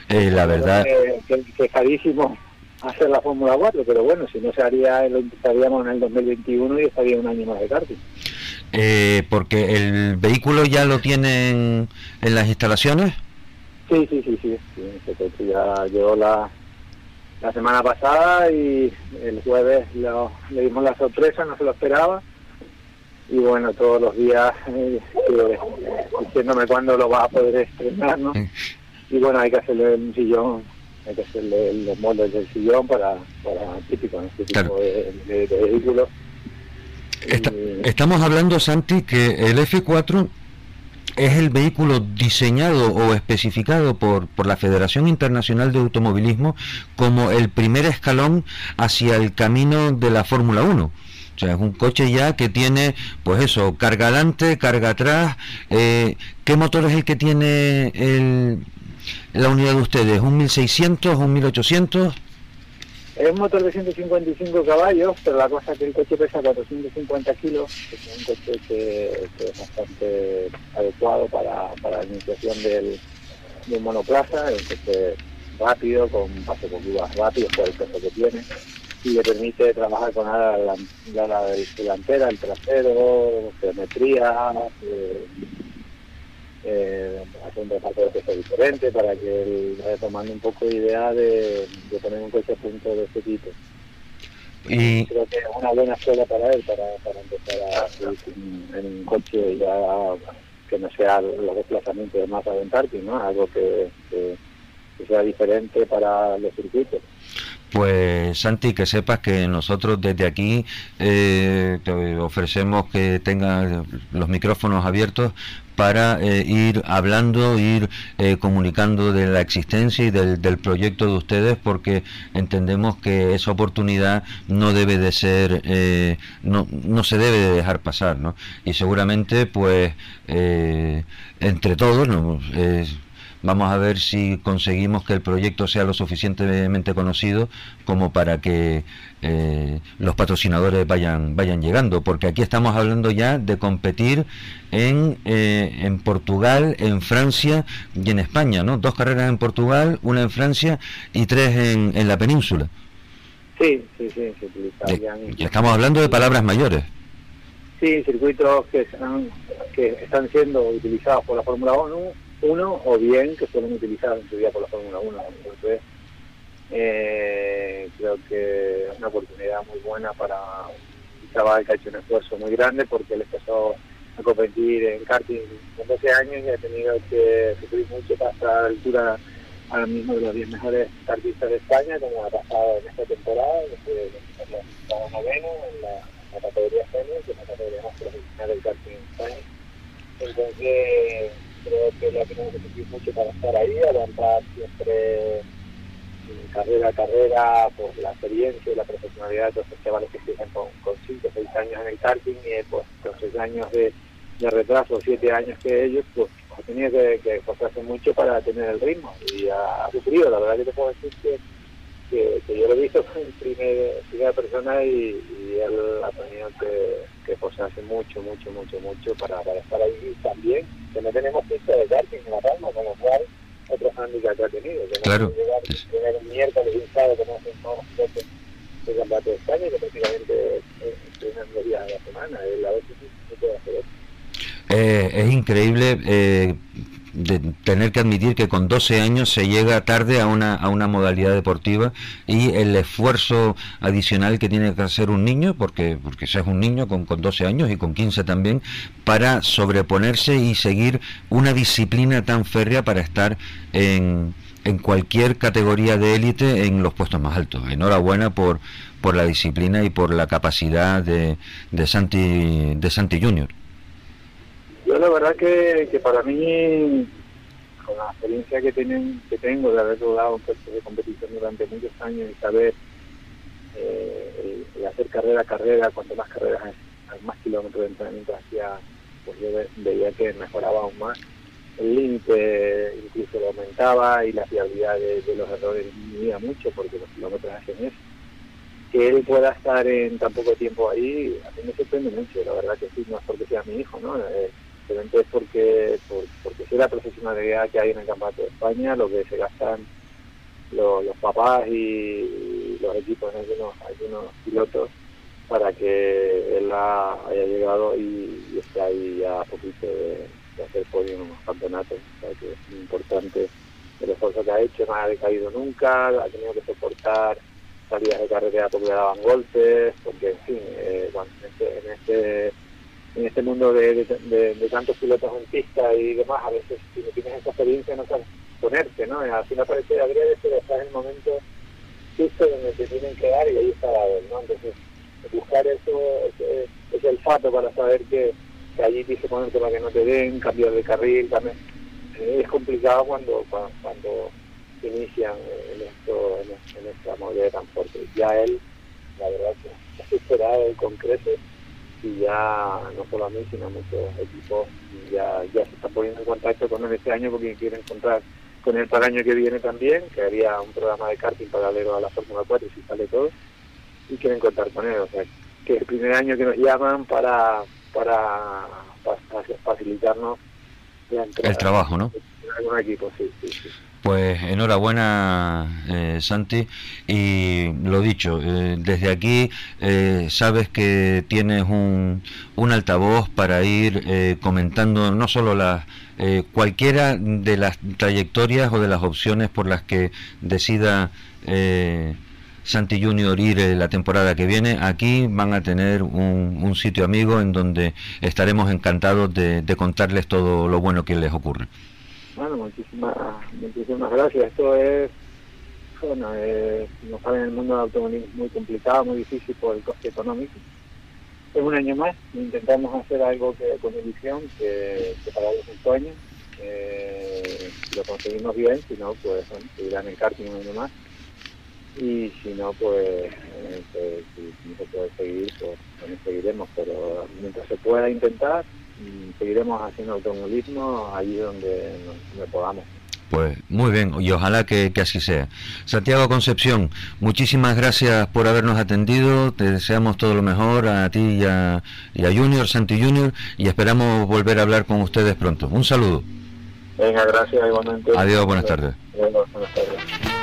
Eh, la verdad... Que, es carísimo hacer la Fórmula 4, pero bueno, si no se haría, lo empezaríamos en el 2021 y estaría un año más de karting. Eh, porque el vehículo ya lo tienen en las instalaciones. Sí, sí, sí, sí, sí ya llegó la, la semana pasada y el jueves le dimos la sorpresa, no se lo esperaba y bueno, todos los días eh, eh, diciéndome cuándo lo va a poder estrenar, ¿no? Y bueno, hay que hacerle un sillón, hay que hacerle los moldes del sillón para, para típico, este tipo de, vehículos. estamos hablando, Santi, que el F4 es el vehículo diseñado o especificado por, por la Federación Internacional de Automovilismo como el primer escalón hacia el camino de la Fórmula 1. O sea, es un coche ya que tiene, pues eso, carga adelante, carga atrás. Eh, ¿Qué motor es el que tiene el, la unidad de ustedes? ¿Un 1600, un 1800? Es un motor de 155 caballos, pero la cosa es que el coche pesa 450 kilos, es un coche que, es bastante adecuado para, para la iniciación del, del monoplaza, es un coche rápido, con paso con curvas rápidos por el peso que tiene, y le permite trabajar con la, la, delantera, el trasero, geometría, eh, eh, hacer un reparto de peso diferente para que él vaya tomando un poco de idea de, de poner un coche a punto de este tipo. Y... Creo que es una buena escuela para él, para, para empezar a en un coche ya que no sea los desplazamientos de más aventar, ¿no? Algo que, que, que sea diferente para los circuitos. Pues Santi, que sepas que nosotros desde aquí eh, te ofrecemos que tengas los micrófonos abiertos para eh, ir hablando, ir eh, comunicando de la existencia y del, del, proyecto de ustedes, porque entendemos que esa oportunidad no debe de ser, no, no se debe de dejar pasar, ¿no? Y seguramente, pues, entre todos, ¿no? Vamos a ver si conseguimos que el proyecto sea lo suficientemente conocido como para que eh, los patrocinadores vayan, vayan llegando, porque aquí estamos hablando ya de competir en, eh, en Portugal, en Francia y en España, ¿no? Dos carreras en Portugal, una en Francia y tres en, en la península. Sí, sí, sí, Y estamos hablando de palabras mayores. Sí, circuitos que están, que están siendo utilizados por la Fórmula 1 uno o bien que fueron utilizados en su día por la Fórmula 1. Entonces, eh, creo que es una oportunidad muy buena para un chaval que ha hecho un esfuerzo muy grande porque él empezó a competir en karting con 12 años y ha tenido que sufrir mucho para estar a la altura ahora mismo de los 10 mejores kartistas de España, como ha pasado en esta temporada, desde el noveno en la, categoría senior, que es la categoría más profesional del karting en España. Entonces, creo que lo tenemos que sentir mucho para estar ahí, avanzar siempre carrera a carrera por la experiencia y la profesionalidad de los chavales que siguen con 5 o 6 años en el karting y pues con 6 años de, de retraso, 7 años que ellos, pues ha tenido que, que esforzarse mucho para tener el ritmo y ha, sufrido, la verdad que te puedo decir que, que, yo lo he visto en primera persona y, y él ha tenido que, que esforzarse mucho, mucho, mucho, mucho para, para estar ahí también que no tenemos pista de karting en La Palma, con lo cual otro handicap que ha tenido, que no claro. llegar, tener un miércoles y un sábado que no coches de campeonato de España, que prácticamente entrenan dos días a la semana, él a veces no puede hacer eso. Eh, es increíble eh, de tener que admitir que con 12 años se llega tarde a una, a una modalidad deportiva y el esfuerzo adicional que tiene que hacer un niño, porque, porque seas un niño con, con 12 años y con 15 también, para sobreponerse y seguir una disciplina tan férrea para estar en, en cualquier categoría de élite en los puestos más altos. Enhorabuena por, por la disciplina y por la capacidad de, de Santi, de Santi Junior. Yo la verdad que, que para mí, con la experiencia que, tienen, que tengo de haber rodado un puesto de competición durante muchos años y saber eh, hacer carrera a carrera, cuanto más carreras, más kilómetros de entrenamiento hacía, pues yo veía que mejoraba aún más. El límite incluso lo aumentaba y la fiabilidad de, de los errores disminuía mucho porque los kilómetros hacen eso que él pueda estar en tan poco tiempo ahí, a mí me sorprende mucho, la verdad que sí, no es porque sea mi hijo, ¿no? Eh, simplemente es porque, por, porque es la profesionalidad que hay en el Campeonato de España, lo que se gastan los, los papás y, los equipos en algunos, algunos pilotos para que él haya llegado y, esté ahí ya a poquito de, hacer podio en los campeonatos. O sea que es importante el esfuerzo que ha hecho, no ha decaído nunca, ha tenido que soportar salidas de carretera porque le daban golpes, porque en fin, eh, bueno, en este, en este en este mundo de, tantos pilotos en pista y demás, a veces si no tienes esa experiencia no sabes ponerte, ¿no? Al final parece habría de ser estar en el momento justo donde te tienen que dar y ahí está la ¿no? Entonces, buscar eso, ese, ese olfato para saber que, allí tienes que ponerte para que no te den, cambiar de carril, también. Eh, es complicado cuando, cuando, inician en, esto, en, esta modalidad de transporte. Ya él, la verdad que ha superado el concreto y ya no solo a mí, sino a muchos equipos, ya, ya se está poniendo en contacto con él este año porque quiere encontrar con él para el año que viene también, que haría un programa de karting paralelo a la Fórmula 4 si sale todo, y quieren contar con él. O sea, que es el primer año que nos llaman para, para, facilitarnos el trabajo, ¿no? Algún equipo, sí, sí, sí. Pues enhorabuena, eh, Santi. Y lo dicho, eh, desde aquí eh, sabes que tienes un, un altavoz para ir comentando no solo las cualquiera de las trayectorias o de las opciones por las que decida Santi Junior ir la temporada que viene. Aquí van a tener un, un sitio amigo en donde estaremos encantados de, de contarles todo lo bueno que les ocurre. Bueno, muchísimas, muchísimas gracias. Esto es, bueno, eh, nos saben en el mundo del automovilismo muy complicado, muy difícil por el coste económico. Es un año más, intentamos hacer algo que con ilusión, que, que para los sueño. Eh, lo conseguimos bien, si no, pues bueno, seguirán en karting un año más. Y si no, pues, eh, pues si, no se puede seguir, pues bueno, seguiremos. Pero mientras se pueda intentar, seguiremos haciendo automovilismo allí donde, podamos. Pues muy bien, y ojalá que, así sea. Santiago Concepción, muchísimas gracias por habernos atendido, te deseamos todo lo mejor a ti y a, y a Junior, Santi Junior, y esperamos volver a hablar con ustedes pronto. Un saludo. Venga, gracias igualmente. Adiós, buenas tardes. buenas tardes.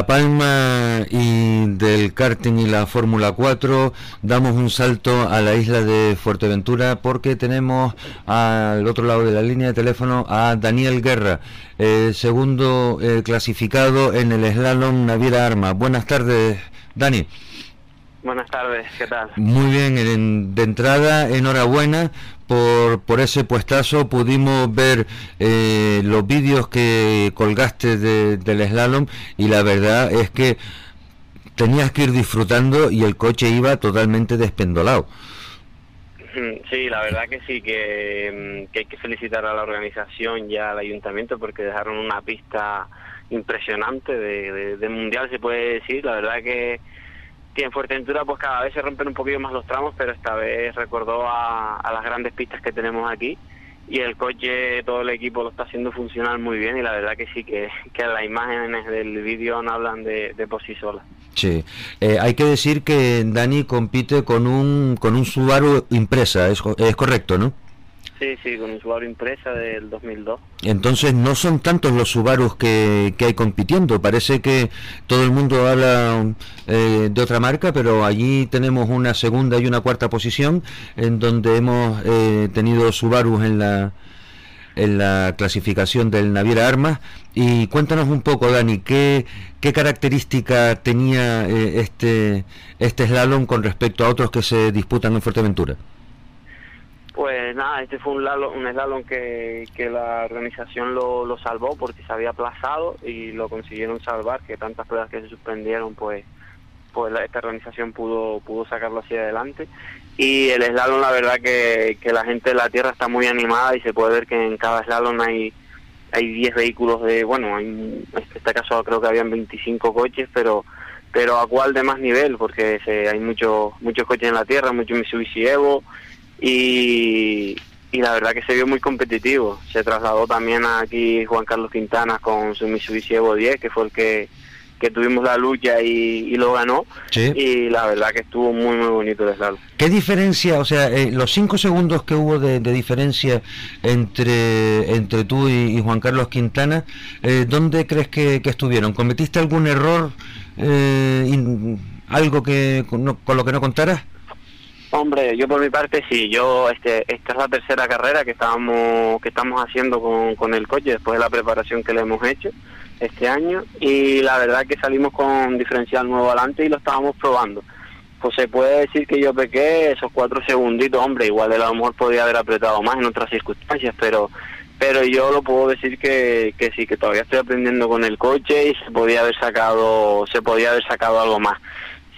La Palma y del karting y la Fórmula 4 damos un salto a la isla de Fuerteventura porque tenemos al otro lado de la línea de teléfono a Daniel Guerra, segundo eh, clasificado en el slalom Naviera Arma. Buenas tardes, Dani. Buenas tardes, ¿qué tal? Muy bien, de entrada, enhorabuena por, por ese puestazo. Pudimos ver eh, los vídeos que colgaste del slalom y la verdad es que tenías que ir disfrutando y el coche iba totalmente despendolado. Sí, la verdad que sí, que, mm, hay que felicitar a la organización y al ayuntamiento porque dejaron una pista impresionante de, de mundial, se puede decir. La verdad que que en Fuerteventura pues cada vez se rompen un poquito más los tramos, pero esta vez recordó a, las grandes pistas que tenemos aquí y el coche, todo el equipo lo está haciendo funcionar muy bien y la verdad que sí, que, que las imágenes del vídeo no hablan de, de por sí solas. Sí, eh, hay que decir que Dani compite con un, con un Subaru Impresa, es, es correcto, ¿no? Sí, sí, con un Subaru Impresa del 2002. Entonces no son tantos los Subarus que, que hay compitiendo. Parece que todo el mundo habla eh, de otra marca, pero allí tenemos una segunda y una cuarta posición en donde hemos eh, tenido Subarus en la en la clasificación del Naviera Armas y cuéntanos un poco Dani qué, qué característica tenía eh, este este slalom con respecto a otros que se disputan en Fuerteventura. Pues nada, este fue un slalom, un slalom que, que la organización lo, lo salvó porque se había aplazado y lo consiguieron salvar, que tantas pruebas que se suspendieron, pues pues esta organización pudo pudo sacarlo hacia adelante. Y el slalom la verdad que, que la gente de la tierra está muy animada y se puede ver que en cada slalom hay hay 10 vehículos de bueno en este caso creo que habían 25 coches pero pero a cuál de más nivel, porque hay muchos muchos coches en la tierra, mucho Mitsubishi Evo, y, y la verdad que se vio muy competitivo. Se trasladó también aquí Juan Carlos Quintana con su Mitsubishi Evo 10, que fue el que, que tuvimos la lucha y, lo ganó. Y la verdad que estuvo muy, muy bonito el slalom. ¿Qué diferencia, o sea, eh, los cinco segundos que hubo de, diferencia entre, entre tú y, Juan Carlos Quintana, eh, ¿dónde crees que, estuvieron? ¿Cometiste algún error, eh, algo que con, lo que no contaras? Hombre, yo por mi parte sí, yo este esta es la tercera carrera que estábamos que estamos haciendo con, con el coche después de la preparación que le hemos hecho este año y la verdad que salimos con diferencial nuevo adelante y lo estábamos probando. Pues se puede decir que yo pequé esos cuatro segunditos, hombre, igual a lo mejor podría haber apretado más en otras circunstancias, pero pero yo lo puedo decir que, que sí, que todavía estoy aprendiendo con el coche y se podía haber sacado, se podía haber sacado algo más.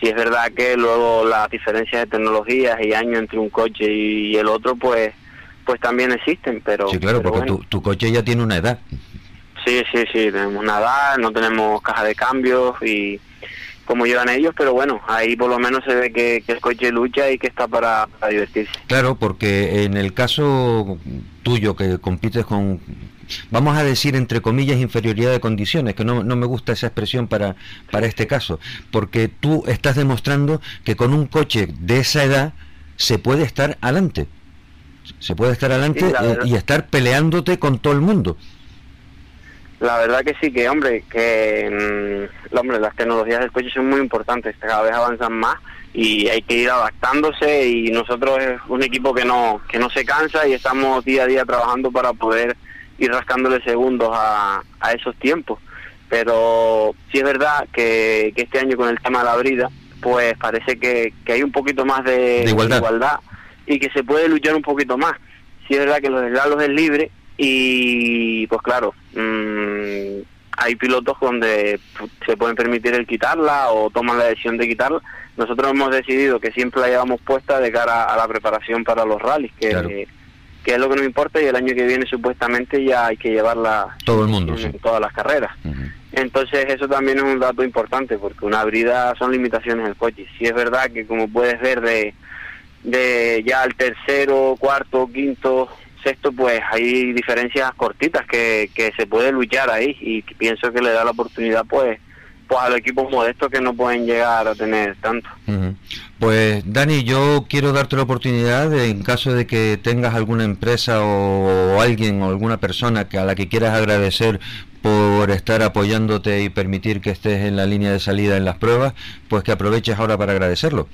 Si es verdad que luego las diferencias de tecnologías y años entre un coche y el otro, pues pues también existen, pero... Sí, claro, porque tu, tu coche ya tiene una edad. Sí, sí, sí, tenemos una edad, no tenemos caja de cambios y como llevan ellos, pero bueno, ahí por lo menos se ve que, el coche lucha y que está para, para, divertirse. Claro, porque en el caso tuyo que compites con vamos a decir entre comillas inferioridad de condiciones, que no, no me gusta esa expresión para, para este caso, porque tú estás demostrando que con un coche de esa edad se puede estar adelante, se puede estar adelante eh, y estar peleándote con todo el mundo. La verdad que sí, que hombre, que mm, hombre, las tecnologías del coche son muy importantes, cada vez avanzan más y hay que ir adaptándose y nosotros es un equipo que no que no se cansa y estamos día a día trabajando para poder ir rascándole segundos a, a esos tiempos. Pero sí es verdad que, este año con el tema de la brida, pues parece que, hay un poquito más de, igualdad. y que se puede luchar un poquito más. Sí es verdad que los eslalons es libre y pues claro, mmm, hay pilotos donde se pueden permitir el quitarla o toman la decisión de quitarla. Nosotros hemos decidido que siempre la llevamos puesta de cara a la preparación para los rallies, que que es lo que nos importa y el año que viene supuestamente ya hay que llevarla todo el mundo en, todas las carreras. Entonces eso también es un dato importante porque una brida son limitaciones del coche. Si es verdad que como puedes ver de, de ya al tercero, cuarto, quinto, sexto, pues hay diferencias cortitas que, que se puede luchar ahí y pienso que le da la oportunidad pues pues a los equipos modestos que no pueden llegar a tener tanto. Pues Dani, yo quiero darte la oportunidad en caso de que tengas alguna empresa o, alguien o alguna persona que a la que quieras agradecer por estar apoyándote y permitir que estés en la línea de salida en las pruebas, pues que aproveches ahora para agradecerlo.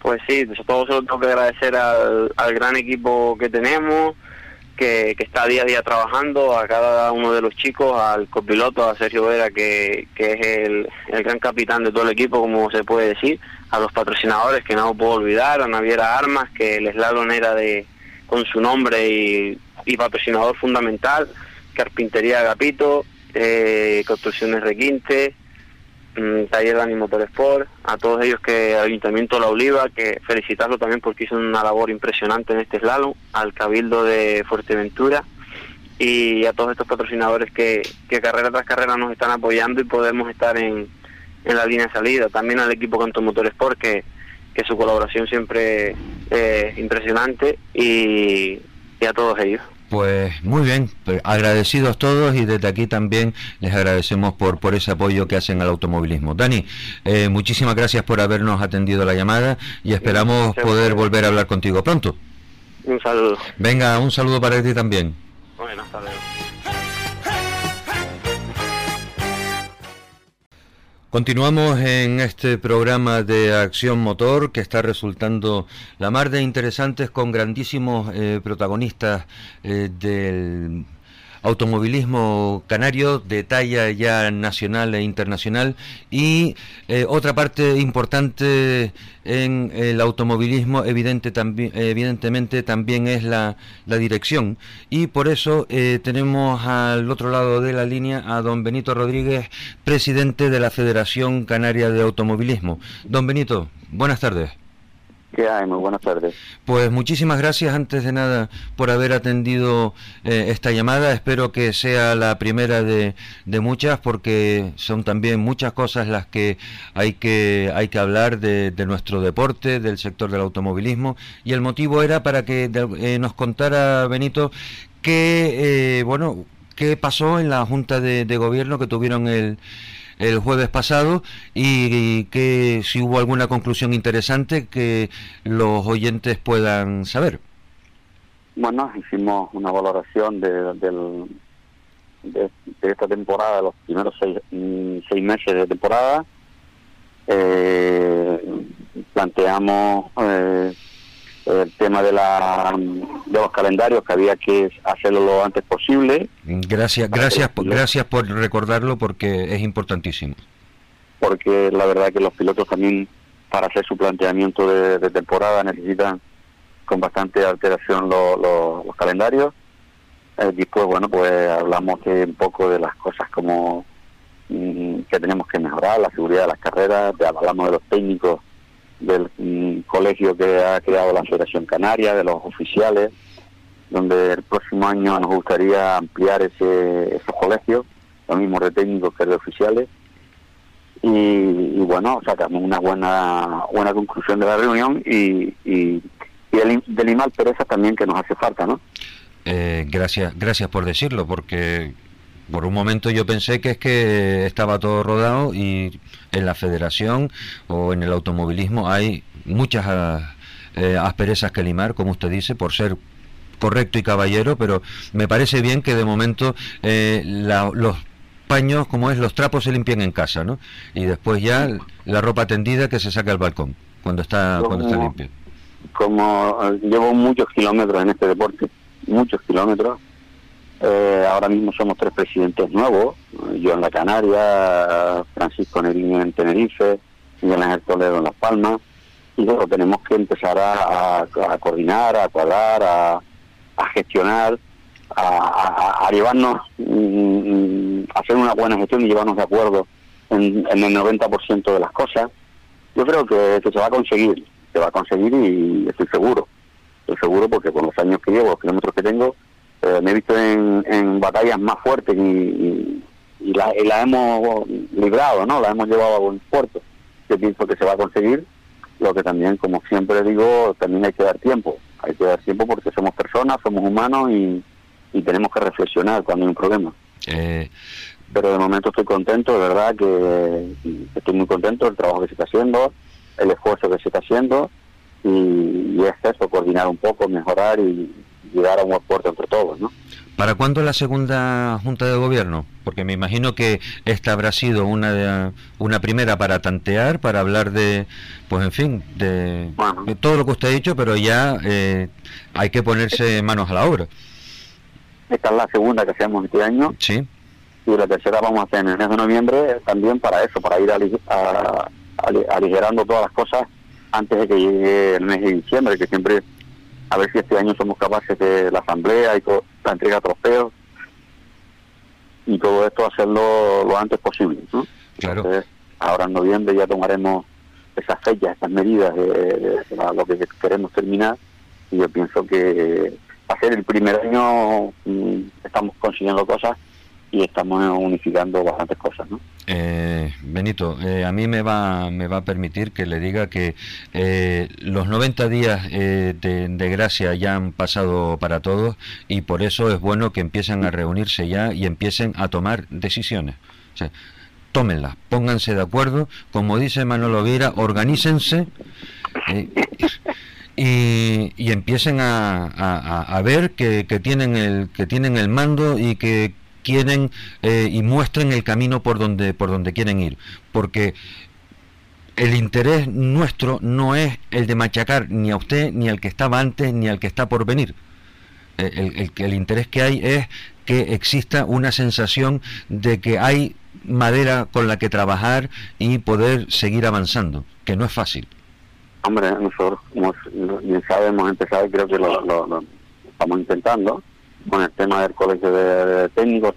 Pues sí, todo se lo tengo que agradecer al, al gran equipo que tenemos, que, está día a día trabajando, a cada uno de los chicos, al copiloto, a Sergio Vera, que, es el, gran capitán de todo el equipo, como se puede decir, a los patrocinadores, que no puedo olvidar, a Naviera Armas, que el slalom era de, con su nombre y, patrocinador fundamental, Carpintería Agapito, eh, Construcciones Requinte, taller de Ánimo Sport, a todos ellos que Ayuntamiento La Oliva, que felicitarlo también porque hizo una labor impresionante en este slalom, al Cabildo de Fuerteventura y a todos estos patrocinadores que, que carrera tras carrera nos están apoyando y podemos estar en, en la línea de salida. También al equipo Canto Motor Sport, que, que su colaboración siempre es impresionante y a todos ellos. Pues muy bien, pues agradecidos todos y desde aquí también les agradecemos por, por ese apoyo que hacen al automovilismo. Dani, eh, muchísimas gracias por habernos atendido la llamada y esperamos poder volver a hablar contigo pronto. Un saludo. Venga, un saludo para ti también. Bueno, hasta luego. Continuamos en este programa de Acción Motor que está resultando la mar de interesantes con grandísimos eh, protagonistas eh, del automovilismo canario de talla ya nacional e internacional y eh, otra parte importante en el automovilismo evidente evidentemente también es la, la dirección. Y por eso eh, tenemos al otro lado de la línea a don Benito Rodríguez presidente de la Federación Canaria de Automovilismo. Don Benito buenas tardes ¿Qué hay? Muy buenas tardes. Pues muchísimas gracias antes de nada por haber atendido eh, esta llamada. Espero que sea la primera de, de, muchas porque son también muchas cosas las que hay que, hay que hablar de, de nuestro deporte, del sector del automovilismo. Y el motivo era para que eh, nos contara Benito qué, eh, bueno, qué pasó en la Junta de Gobierno que tuvieron el el jueves pasado y, que si hubo alguna conclusión interesante que los oyentes puedan saber. Bueno, hicimos una valoración de, de, esta temporada, los primeros seis, mm, seis meses de temporada. Eh, planteamos eh, el tema de, la, de los calendarios que había que hacerlo lo antes posible. Gracias, gracias, gracias por recordarlo porque es importantísimo. Porque la verdad que los pilotos también para hacer su planteamiento de, temporada necesitan con bastante alteración los calendarios. Eh, después, bueno, pues hablamos de un poco de las cosas como mm, que tenemos que mejorar, la seguridad de las carreras, hablamos de los técnicos del mm, colegio que ha creado la Federación Canaria, de los oficiales, donde el próximo año nos gustaría ampliar ese, esos colegios, lo mismo de técnicos que de oficiales. Y, bueno, sacamos una buena buena conclusión de la reunión y, y, el, del IMAL Pereza también que nos hace falta, ¿no? Eh, gracias, gracias por decirlo, porque por un momento yo pensé que es que estaba todo rodado y en la federación o en el automovilismo hay muchas ah, eh, asperezas que limar, como usted dice, por ser correcto y caballero, pero me parece bien que de momento eh, los paños, como es, los trapos se limpien en casa, ¿no? Y después ya la ropa tendida que se saque al balcón cuando está cuando está limpio. Como eh, llevo muchos kilómetros en este deporte, muchos kilómetros, eh, ahora mismo somos tres presidentes nuevos, yo en la Canaria, Francisco Neriño en Tenerife, Miguel Ángel Toledo en Las Palmas, y luego tenemos que empezar a, coordinar, a cuadrar, a, gestionar, a, llevarnos, mm, hacer una buena gestión y llevarnos de acuerdo en, el 90% de las cosas. Yo creo que se va a conseguir, se va a conseguir y estoy seguro, estoy seguro porque con los años que llevo, los kilómetros que tengo, eh, me he visto en, batallas más fuertes y, la, hemos librado, ¿no? La hemos llevado a buen puerto. Yo pienso que se va a conseguir, lo que también, como siempre digo, también hay que dar tiempo. Hay que dar tiempo porque somos personas, somos humanos y, tenemos que reflexionar cuando hay un problema. Eh, Pero de momento estoy contento, de verdad que estoy muy contento del trabajo que se está haciendo, el esfuerzo que se está haciendo y, y es eso, coordinar un poco, mejorar y, llegar a un acuerdo entre todos, ¿no? ¿Para cuándo la segunda Junta de Gobierno? Porque me imagino que esta habrá sido una una primera para tantear, para hablar de, pues en fin, de, todo lo que usted ha dicho, pero ya eh, hay que ponerse manos a la obra. Esta es la segunda que hacemos este año. Sí. Y la tercera vamos a hacer en el mes de noviembre también para eso, para ir aligerando todas las cosas antes de que llegue el mes de diciembre, que siempre a ver si este año somos capaces de la asamblea y la entrega de trofeos y todo esto hacerlo lo antes posible. ¿no? Claro. ahora en noviembre ya tomaremos esas fechas, esas medidas de, lo que queremos terminar y yo pienso que va a ser el primer año mm, estamos consiguiendo cosas y estamos unificando bastantes cosas, ¿no? Eh, Benito, eh, a mí me va, me va a permitir que le diga que eh, los 90 días de, gracia ya han pasado para todos y por eso es bueno que empiecen a reunirse ya y empiecen a tomar decisiones. O sea, tómenlas, pónganse de acuerdo, como dice Manolo Vieira, organícense y, y, empiecen a, a, ver que, que, tienen el, que tienen el mando y que quieren eh, y muestren el camino por donde, por donde quieren ir. Porque el interés nuestro no es el de machacar ni a usted, ni al que estaba antes, ni al que está por venir. Eh, el, el, el, interés que hay es que exista una sensación de que hay madera con la que trabajar y poder seguir avanzando, que no es fácil. Hombre, nosotros, como bien hemos empezado y creo que lo estamos intentando con el tema del colegio de, técnicos,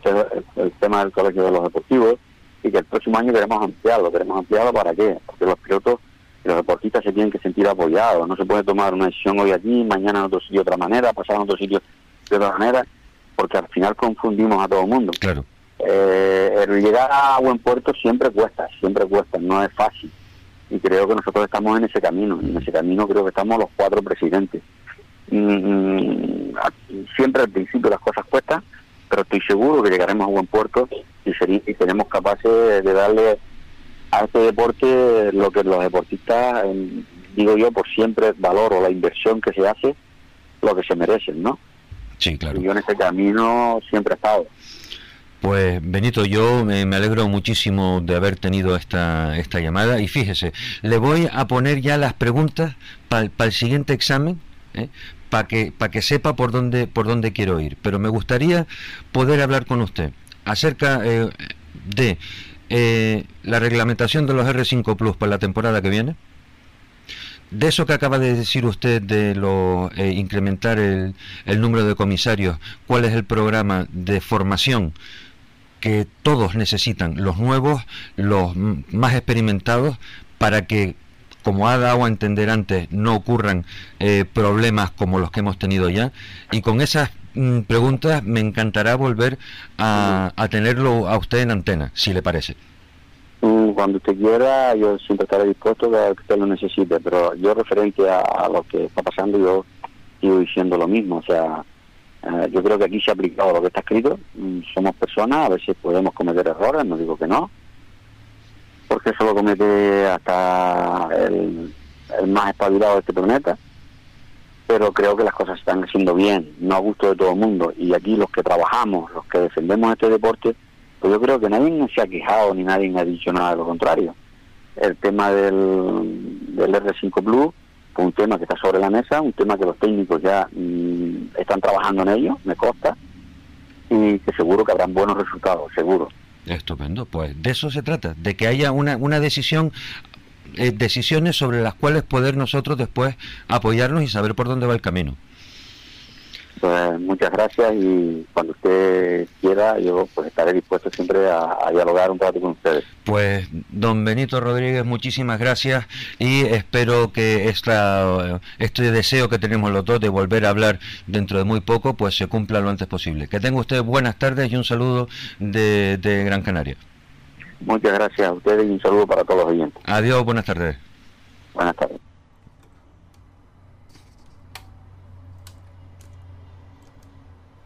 el, tema del colegio de los deportivos, y que el próximo año queremos ampliarlo. ¿Queremos ampliarlo para qué? Porque los pilotos los deportistas se tienen que sentir apoyados. No se puede tomar una decisión hoy aquí, mañana en otro sitio de otra manera, pasar en otro sitio de otra manera, porque al final confundimos a todo el mundo. Claro. Eh, el llegar a buen puerto siempre cuesta, siempre cuesta, no es fácil. Y creo que nosotros estamos en ese camino, y en ese camino creo que estamos los cuatro presidentes. Mm, siempre al principio las cosas cuestan, pero estoy seguro que llegaremos a buen puerto y, y seremos capaces de darle a este deporte lo que los deportistas, digo yo, por siempre valoro la inversión que se hace, lo que se merecen, ¿no? Sí, claro. Y yo en ese camino siempre he estado. Pues Benito, yo me, alegro muchísimo de haber tenido esta, esta llamada y fíjese, le voy a poner ya las preguntas para el siguiente examen, ¿eh? Para que, para que sepa por dónde, por dónde quiero ir. Pero me gustaría poder hablar con usted acerca eh, de eh, la reglamentación de los R5 Plus para la temporada que viene. De eso que acaba de decir usted de lo, eh, incrementar el, el número de comisarios, ¿cuál es el programa de formación que todos necesitan, los nuevos, los más experimentados, para que como ha dado a entender antes, no ocurran eh, problemas como los que hemos tenido ya. Y con esas mm, preguntas me encantará volver a, tenerlo a usted en antena, si le parece. Cuando usted quiera, yo siempre estaré dispuesto a que usted lo necesite, pero yo referente a, lo que está pasando, yo sigo diciendo lo mismo. O sea, eh, yo creo que aquí se ha aplicado lo que está escrito. Mm, somos personas, a veces podemos cometer errores, no digo que no, porque eso lo comete hasta el, más espabilado de este planeta, pero creo que las cosas están haciendo bien, no a gusto de todo el mundo, y aquí los que trabajamos, los que defendemos este deporte, pues yo creo que nadie se ha quejado ni nadie ha dicho nada de lo contrario. El tema del, del R5 Plus fue un tema que está sobre la mesa, un tema que los técnicos ya mm, están trabajando en ello, me consta, y que seguro que habrán buenos resultados, seguro. Estupendo, pues de eso se trata, de que haya una, una decisión eh, decisiones sobre las cuales poder nosotros después apoyarnos y saber por dónde va el camino. Pues muchas gracias y cuando usted quiera yo pues estaré dispuesto siempre a, dialogar un rato con ustedes. Pues don Benito Rodríguez, muchísimas gracias y espero que esta, este deseo que tenemos los dos de volver a hablar dentro de muy poco pues se cumpla lo antes posible. Que tenga usted buenas tardes y un saludo de, de Gran Canaria. Muchas gracias a ustedes y un saludo para todos los oyentes. Adiós, buenas tardes. Buenas tardes.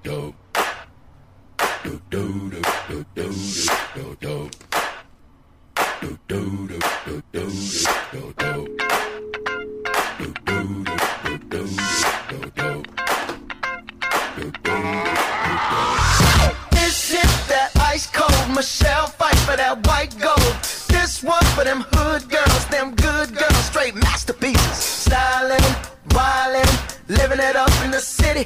Do do do do do do do do do do do do do do do Michelle fight for that white gold. This one for them hood girls, them good girls, straight masterpieces. Styling, wildin', living it up in the city.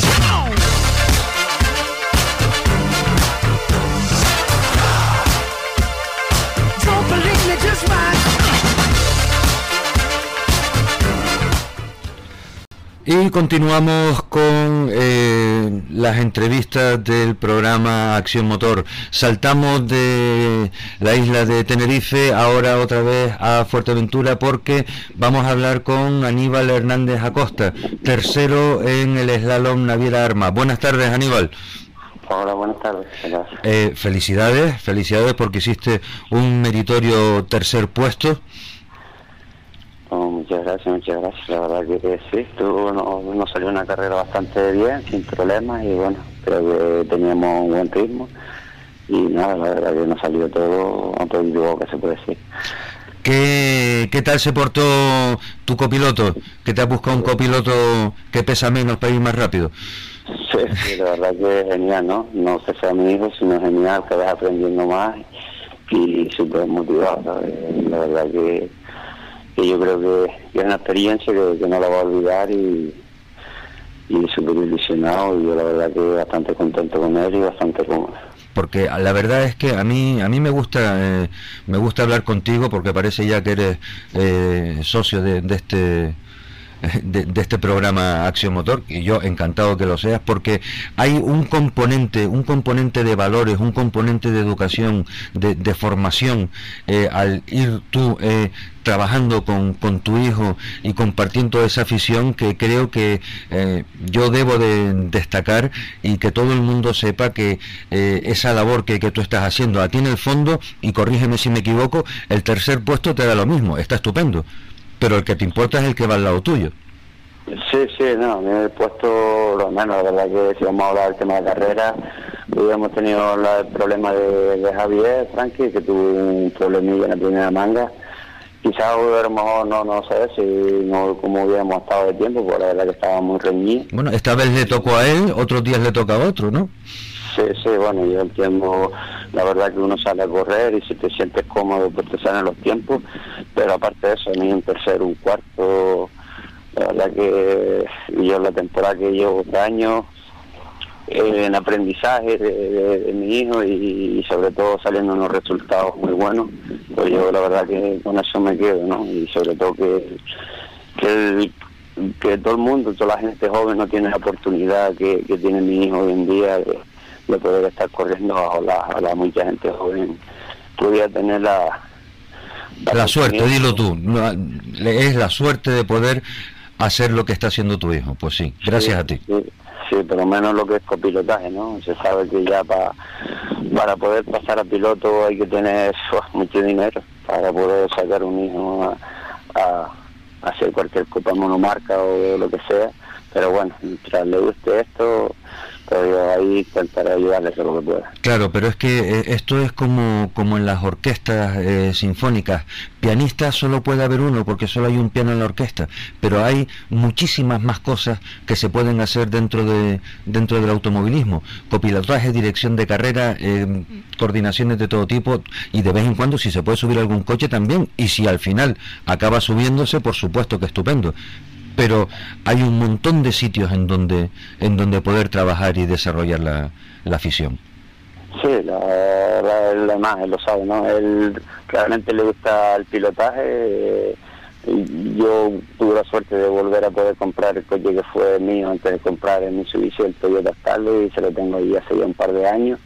Y continuamos con eh, las entrevistas del programa Acción Motor. Saltamos de la isla de Tenerife ahora otra vez a Fuerteventura porque vamos a hablar con Aníbal Hernández Acosta, tercero en el slalom Naviera Arma. Buenas tardes, Aníbal. Hola, buenas tardes. Eh, felicidades, felicidades porque hiciste un meritorio tercer puesto. Oh, muchas gracias, muchas gracias. La verdad que, sí, tuvo, nos, salió una carrera bastante bien, sin problemas y bueno, creo que teníamos un buen ritmo y nada, la verdad que nos salió todo a todo que se puede decir. ¿Qué, ¿Qué tal se portó tu copiloto? ¿Que te ha buscado un copiloto que pesa menos para ir más rápido? Sí, la verdad que es genial, ¿no? No que sea mi hijo, sino genial, que vas aprendiendo más y súper motivado. La verdad que, yo creo que, es una experiencia que, no la va a olvidar y, y súper ilusionado y yo la verdad que bastante contento con él y bastante cómodo porque la verdad es que a mí a mí me gusta eh, me gusta hablar contigo porque parece ya que eres eh, socio de, este de, este programa Acción Motor y yo encantado que lo seas porque hay un componente un componente de valores un componente de educación de, formación eh, al ir tú eh, trabajando con, con, tu hijo y compartiendo esa afición que creo que eh, yo debo de destacar y que todo el mundo sepa que esa labor que, que tú estás haciendo a ti en el fondo y corrígeme si me equivoco el tercer puesto te da lo mismo está estupendo pero el que te importa es el que va al lado tuyo. Sí, sí, no, me he puesto lo menos, la verdad que si vamos a hablar del tema de carrera, hubiéramos tenido el problema de, Javier Frankie, que tuvo un problemilla en la primera manga. Quizás mejor no, no sé si no como hubiéramos estado de tiempo, porque la verdad que estaba muy reñido. Bueno, esta vez le tocó a él, otros días le toca a otro, ¿no? Sí, sí, bueno, yo entiendo, la verdad que uno sale a correr y si te sientes cómodo, pues te salen los tiempos, pero aparte de eso, ni un tercero, un cuarto, la verdad que yo la temporada que llevo de años eh, en aprendizaje de, mi hijo y, sobre todo saliendo unos resultados muy buenos, pues yo la verdad que con eso me quedo, ¿no? Y sobre todo que, que todo el mundo, toda la gente joven no tiene la oportunidad que, tiene mi hijo hoy en día de poder estar corriendo a la, mucha gente joven. Pudiera tener la la, suerte, dilo tú, es la suerte de poder hacer lo que está haciendo tu hijo, pues sí, gracias a ti. Sí, por lo menos lo que es copilotaje, ¿no? Se sabe que ya para para poder pasar a piloto hay que tener mucho dinero para poder sacar un hijo a, hacer cualquier copa monomarca o lo que sea, pero bueno, mientras le guste esto, lo que pueda. Claro, pero es que eh, esto es como, como en las orquestas eh, sinfónicas. Pianista solo puede haber uno porque solo hay un piano en la orquesta, pero hay muchísimas más cosas que se pueden hacer dentro de dentro del automovilismo. Copilotaje, dirección de carrera, eh, coordinaciones de todo tipo y de vez en cuando si se puede subir algún coche también y si al final acaba subiéndose, por supuesto que estupendo pero hay un montón de sitios en donde en donde poder trabajar y desarrollar la, la afición. Sí, la, la, más, él lo sabe, ¿no? Él realmente le gusta el pilotaje. yo tuve la suerte de volver a poder comprar el coche que fue mío antes de comprar el Mitsubishi, el Toyota Starlet, y se lo tengo ahí hace ya un par de años.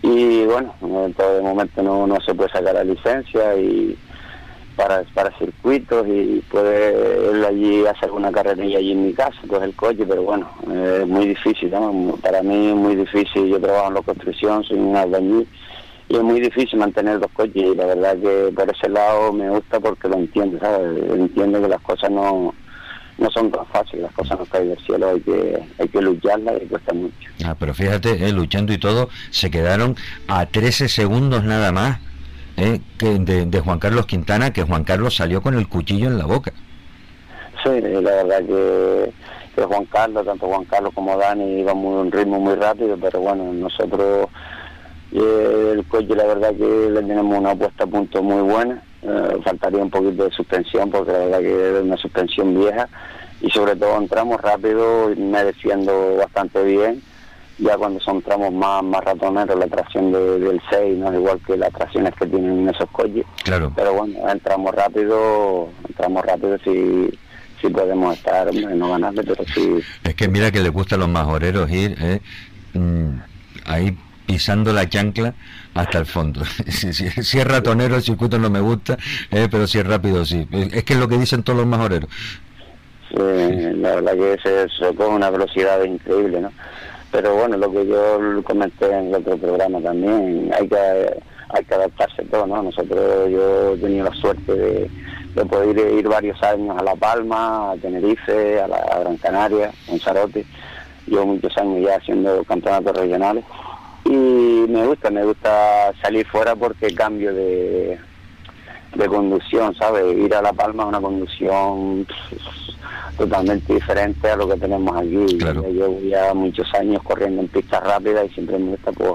Y bueno, en todo momento no, no se puede sacar la licencia y para, para circuitos y puede él allí hacer una carrerilla allí en mi casa, pues el coche, pero bueno, es muy difícil, para mí es muy difícil, yo trabajo en la construcción, soy un albañil y es muy difícil mantener dos coches y la verdad que por ese lado me gusta porque lo entiendo, ¿sabes? entiendo que las cosas no no son tan fáciles, las cosas no caen del cielo, hay que, hay que lucharlas y cuesta mucho. Ah, pero fíjate, eh, luchando y todo, se quedaron a 13 segundos nada más ¿eh? que de, Juan Carlos Quintana, que Juan Carlos salió con el cuchillo en la boca. Sí, la verdad que, Juan Carlos, tanto Juan Carlos como Dani, iban muy un ritmo muy rápido, pero bueno, nosotros eh, el coche la verdad que le tenemos una puesta a punto muy buena, eh, faltaría un poquito de suspensión porque la verdad que es una suspensión vieja y sobre todo entramos rápido, me defiendo bastante bien ya cuando son tramos más, más ratoneros, la tracción del 6 no es igual que las tracciones que tienen esos coches. Claro. Pero bueno, entramos rápido, entramos rápido si, si podemos estar, no ganarle, pero sí. Es que mira que le gusta a los majoreros ir eh, mm, ahí pisando la chancla hasta el fondo. si, es ratonero el circuito no me gusta, eh, pero si es rápido sí. Es que es lo que dicen todos los majoreros. Sí, la verdad que se, se con una velocidad increíble, ¿no? Pero bueno, lo que yo comenté en el otro programa también, hay que hay que adaptarse todo, ¿no? Nosotros, yo he tenido la suerte de, poder ir, varios años a La Palma, a Tenerife, a la Gran Canaria, a Lanzarote, yo muchos años ya haciendo campeonatos regionales y me gusta, me gusta salir fuera porque cambio de, de conducción, ¿sabes? Ir a La Palma es una conducción totalmente diferente a lo que tenemos aquí. Yo llevo ya muchos años corriendo en pistas rápidas y siempre me gusta pues,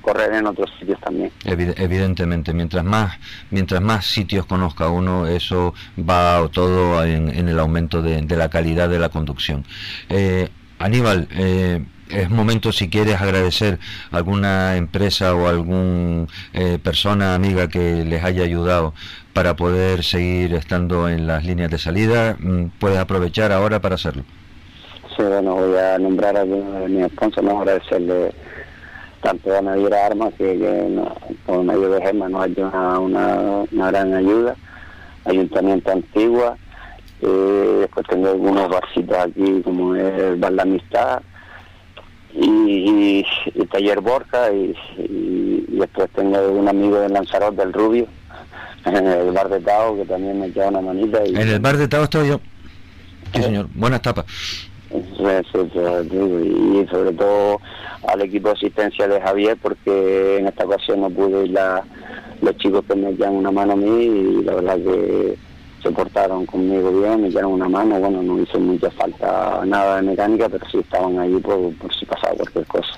correr en otros sitios también. Evidentemente, mientras más mientras más sitios conozca uno, eso va todo en, el aumento de, la calidad de la conducción. Eh, Aníbal, eh, es momento si quieres agradecer a alguna empresa o algún eh, persona amiga que les haya ayudado para poder seguir estando en las líneas de salida, mm, puedes aprovechar ahora para hacerlo. Sí, bueno, voy a nombrar a mi sponsor, no agradecerle tanto a Naviera Armas que, con medio de Gema nos ha hecho una, gran ayuda, Ayuntamiento Antigua, eh, después tengo algunos barcitos aquí como el Bar La Amistad y, Taller Borja y, después tengo un amigo de Lanzarote del Rubio en el bar de Tao que también me queda una manita. Y, en el bar de Tao estoy yo. Sí, señor. Buenas tapas. Y sobre todo al equipo de asistencia de Javier, porque en esta ocasión no pude ir la, los chicos que me echan una mano a mí y la verdad que se portaron conmigo bien, me echaron una mano, bueno, no hizo mucha falta nada de mecánica, pero sí estaban ahí por, por si pasaba cualquier cosa.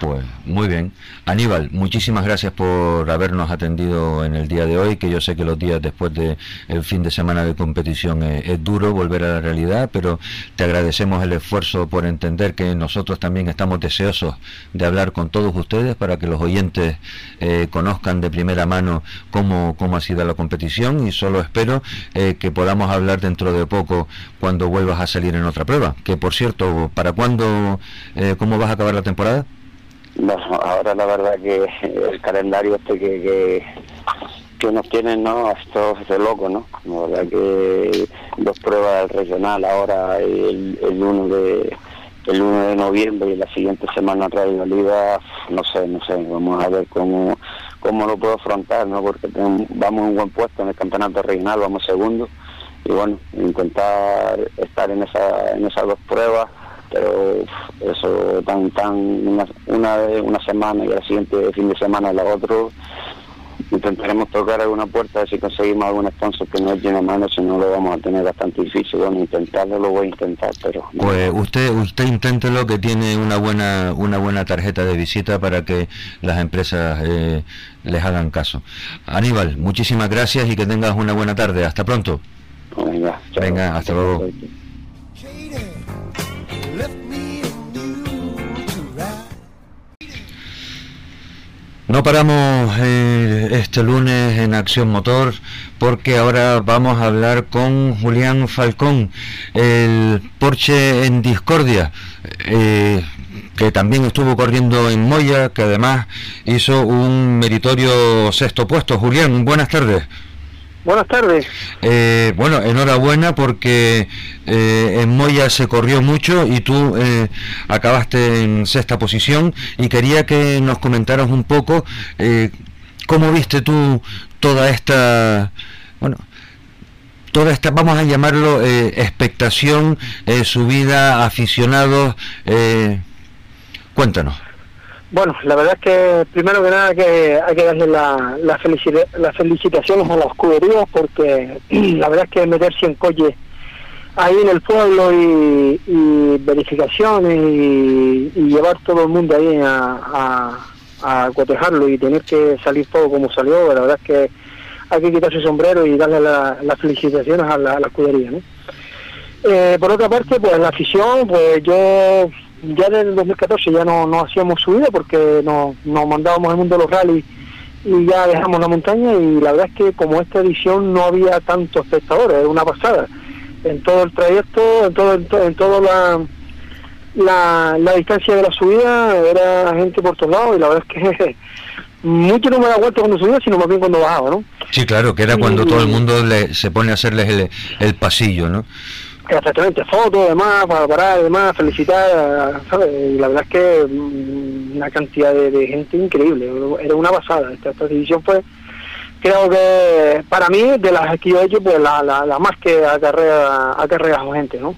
Pues muy bien. Aníbal, muchísimas gracias por habernos atendido en el día de hoy, que yo sé que los días después del el fin de semana de competición es, duro volver a la realidad, pero te agradecemos el esfuerzo por entender que nosotros también estamos deseosos de hablar con todos ustedes para que los oyentes eh, conozcan de primera mano cómo, cómo ha sido la competición y solo espero eh, que podamos hablar dentro de poco cuando vuelvas a salir en otra prueba. Que por cierto, ¿para cuándo, eh, cómo vas a acabar la temporada? Ahora la verdad que el calendario este que, que, nos tienen, ¿no? Esto es de loco, ¿no? La verdad que dos pruebas del regional ahora el, el 1 de el 1 de noviembre y la siguiente semana Radio Oliva, no sé, no sé, vamos a ver cómo, cómo lo puedo afrontar, ¿no? Porque vamos en un buen puesto en el campeonato regional, vamos segundo y bueno, intentar estar en esa en esas dos pruebas pero eso tan tan una, una, una semana y la siguiente fin de semana la otra intentaremos tocar alguna puerta si conseguimos algún sponsor que nos eche una mano si no lo vamos a tener bastante difícil. Bueno intentarlo lo voy a intentar pero pues usted usted inténtelo que tiene una buena una buena tarjeta de visita para que las empresas eh, les hagan caso. Aníbal muchísimas gracias y que tengas una buena tarde. Hasta pronto. Venga, venga hasta luego No paramos eh, este lunes en Acción Motor porque ahora vamos a hablar con Julián Falcón, el Porsche en Discordia, eh, que también estuvo corriendo en Moya, que además hizo un meritorio sexto puesto. Julián, buenas tardes. Buenas tardes. Eh, bueno, enhorabuena porque eh, en Moya se corrió mucho y tú eh, acabaste en sexta posición y quería que nos comentaras un poco cómo viste tú toda esta, bueno, toda esta, vamos a llamarlo expectación, subida, aficionados, cuéntanos. Bueno, la verdad es que primero que nada que hay que darle la, la las felicitaciones a la escudería porque la verdad es que meter 100 coches ahí en el pueblo y, verificaciones y, llevar todo el mundo ahí a, a, cotejarlo y tener que salir todo como salió, la verdad es que hay que quitarse el sombrero y darle las felicitaciones a la, escudería. ¿no? Eh, por otra parte, pues la afición, pues yo ya desde el 2014 ya no, no hacíamos subida porque nos, nos mandábamos al mundo de los rallies y ya dejamos la montaña y la verdad es que como esta edición no había tantos espectadores, era una pasada. En todo el trayecto, en todo, en, todo la, la, la, distancia de la subida era gente por todos lados y la verdad es que mucho no me da vuelta cuando subía, sino más bien cuando bajaba, ¿no? Sí, claro, que era cuando todo el mundo le, se pone a hacerles el, el pasillo, ¿no? Exactamente fotos, demás, para parar, demás, felicitar, ¿sabes? Y la verdad es que mm, una cantidad de, gente increíble, era una basada. Esta, esta división fue, creo que para mí, de las que yo he hecho, pues la, la, más que acarrea, acarrea gente, ¿no?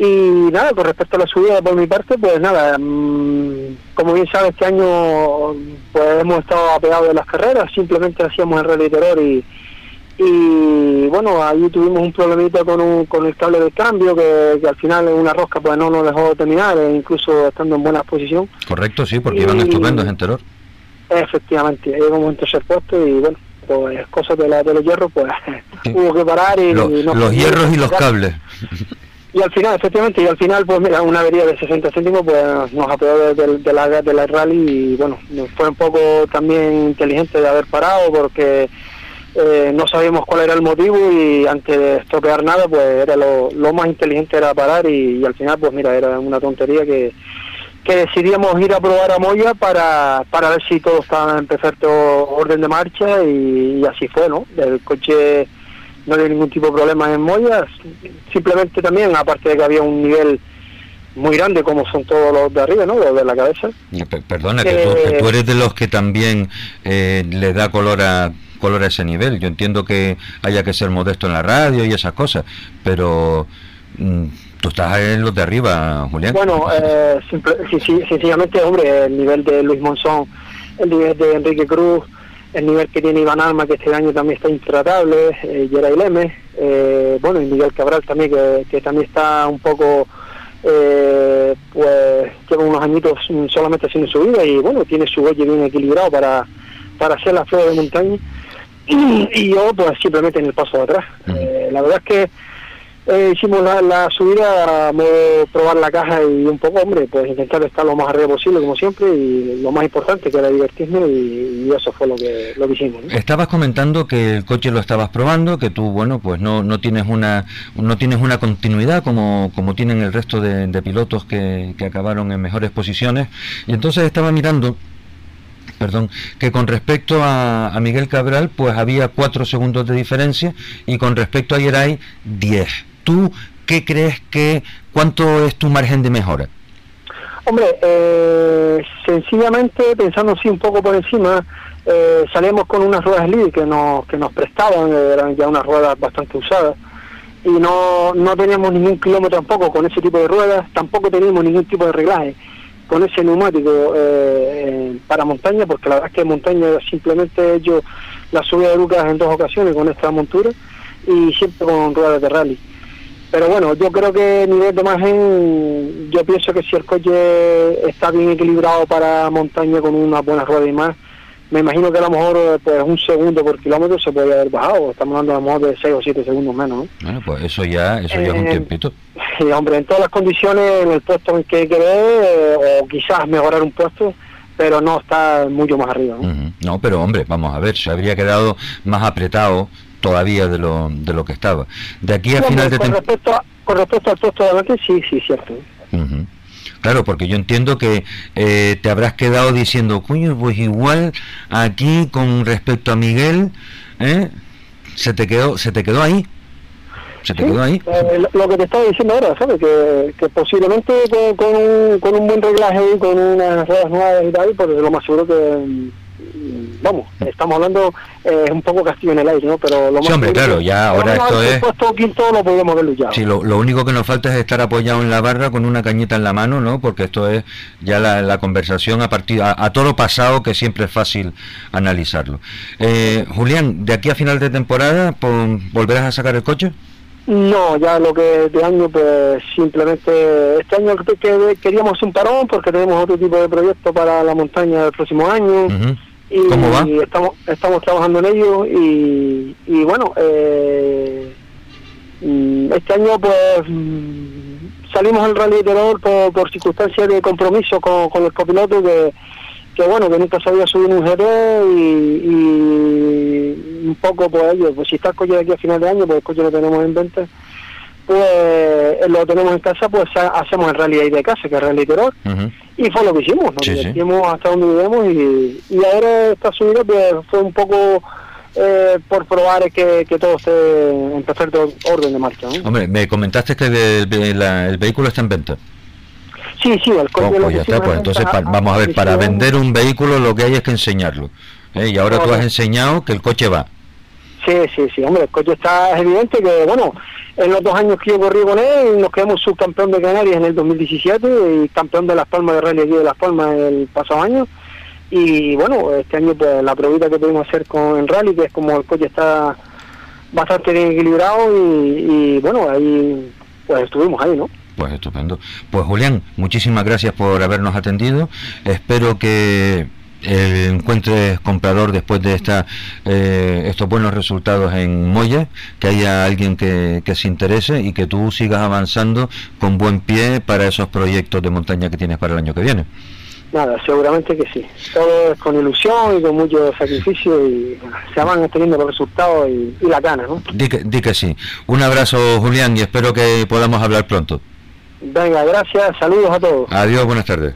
Y nada, con respecto a la subida por mi parte, pues nada, mm, como bien sabes, este año pues hemos estado apegados de las carreras, simplemente hacíamos el rally y y bueno, ahí tuvimos un problemita con, un, con el cable de cambio que, al final en una rosca pues no nos dejó terminar, e incluso estando en buena posición. Correcto, sí, porque iban estupendos en Terror. Efectivamente, llegamos en tercer puesto y bueno, pues cosas de, la, de los hierros pues hubo que parar y... los hierros y los cables. Y al final, efectivamente, y al final, pues mira, una avería de 60 céntimos pues nos apoyó de, de, la, de la rally y bueno, fue un poco también inteligente de haber parado porque eh, no sabíamos cuál era el motivo y antes de estropear nada, pues era lo, más inteligente era parar y, al final, pues mira, era una tontería que, que decidíamos ir a probar a Moya para, para ver si todo estaba en perfecto orden de marcha y, así fue, ¿no? El coche no había ningún tipo de problema en Moya, simplemente también, aparte de que había un nivel muy grande como son todos los de arriba, ¿no? Los de la cabeza. Perdona, que, tú, tú, eres de los que también eh, le da color a color a ese nivel. Yo entiendo que haya que ser modesto en la radio y esas cosas, pero mm, tú estás en los de arriba, Julián. Bueno, eh, sencillamente, hombre, el nivel de Luis Monzón, el nivel de Enrique Cruz, el nivel que tiene Iván Alma, que este año también está intratable, eh, Geray Leme, eh, bueno, y Miguel Cabral también, que, también está un poco, eh, pues lleva unos añitos solamente haciendo su vida y bueno, tiene su oye bien equilibrado para, para hacer la flor de montaña y yo pues simplemente en el paso de atrás. Eh, la verdad es que eh, hicimos la, subida, a probar la caja y un poco, hombre, pues intentar estar lo más arriba posible como siempre y lo más importante que era divertirme y, eso fue lo que, lo que hicimos. Estabas comentando que el coche lo estabas probando, que tú, bueno, pues no, no tienes una no tienes una continuidad como, como tienen el resto de, de pilotos que, que acabaron en mejores posiciones y entonces estaba mirando perdón, que con respecto a, Miguel Cabral, pues había cuatro segundos de diferencia y con respecto a Yeray, diez. ¿Tú qué crees que, cuánto es tu margen de mejora? Hombre, eh, sencillamente, pensando así un poco por encima, eh, salimos con unas ruedas LID que nos, que nos prestaban, eran ya unas ruedas bastante usadas, y no, no teníamos ningún kilómetro tampoco con ese tipo de ruedas, tampoco teníamos ningún tipo de reglaje con ese neumático eh, para montaña, porque la verdad es que montaña simplemente he hecho la subida de Lucas en dos ocasiones con esta montura y siempre con ruedas de rally. Pero bueno, yo creo que a nivel de margen, yo pienso que si el coche está bien equilibrado para montaña con una buena rueda y más, me imagino que a lo mejor pues un segundo por kilómetro se podría haber bajado, estamos hablando a lo mejor de 6 o 7 segundos menos. ¿no? Bueno, pues eso ya, eso ya es un eh, tiempito. Sí, hombre, en todas las condiciones, en el puesto en que hay que ver, eh, o quizás mejorar un puesto, pero no está mucho más arriba. ¿no? no, pero hombre, vamos a ver, se habría quedado más apretado todavía de lo, de lo que estaba. De aquí a final de con respecto Con respecto al puesto de adelante, sí, sí, cierto. Claro, porque yo entiendo que eh, te habrás quedado diciendo, coño, pues igual aquí con respecto a Miguel, ¿eh? se te quedó, se te quedó ahí. Se te quedó ahí. Eh, lo que te estaba diciendo ahora, ¿sabes? Que, que posiblemente con, un, con un buen reglaje y con unas ruedas nuevas y tal, pues lo más seguro que vamos, estamos hablando eh, un poco castillo en el aire, ¿no? Pero lo sí, hombre, claro, ya ahora esto es... Puesto quinto lo podemos ver ya. Sí, lo, único que nos falta es estar apoyado en la barra con una cañita en la mano, ¿no? Porque esto es ya la, conversación a partir a, todo pasado, que siempre es fácil analizarlo. Eh, Julián, de aquí a final de temporada, ¿volverás a sacar el coche? No, ya lo que de año, pues simplemente este año que, queríamos un parón porque tenemos otro tipo de proyecto para la montaña del próximo año. Y, ¿Cómo va? estamos, estamos trabajando en ello y, y bueno, eh, mm, este año pues mm, salimos al rally por, por circunstancias de compromiso con, con el copiloto que, que bueno, que nunca sabía subir un GT y, un poco pues ellos, pues si está el coche de aquí a final de año, pues el coche lo tenemos en venta pues lo tenemos en casa, pues hacemos el rally ahí de casa, que es Rally Terror, y fue lo que hicimos, nos divertimos hasta donde vivimos y, y ahora esta subida pues fue un poco eh, por probar que, que, todo esté en perfecto orden de marcha. Hombre, me comentaste que el, vehículo está en venta. Sí, sí, el coche oh, pues ya está, pues entonces vamos a ver, para vender un vehículo lo que hay es que enseñarlo. ¿eh? Y ahora tú has enseñado que el coche va. Sí, sí, sí, hombre, el coche está, es evidente que, bueno, en los dos años que yo corrí con él, nos quedamos subcampeón de Canarias en el 2017 y campeón de Las Palmas de Rally aquí de Las Palmas el pasado año. Y bueno, este año pues la probita que pudimos hacer con el rally, que es como el coche está bastante bien equilibrado y, bueno, ahí pues estuvimos ahí, ¿no? Pues estupendo. Pues Julián, muchísimas gracias por habernos atendido. Espero que encuentres comprador después de esta, eh, estos buenos resultados en Moya, que haya alguien que, que, se interese y que tú sigas avanzando con buen pie para esos proyectos de montaña que tienes para el año que viene. Nada, seguramente que sí. Todo es con ilusión y con mucho sacrificio y se van teniendo los resultados y, la gana, ¿no? Di que, di que sí. Un abrazo, Julián, y espero que podamos hablar pronto. Venga, gracias. Saludos a todos. Adiós, buenas tardes.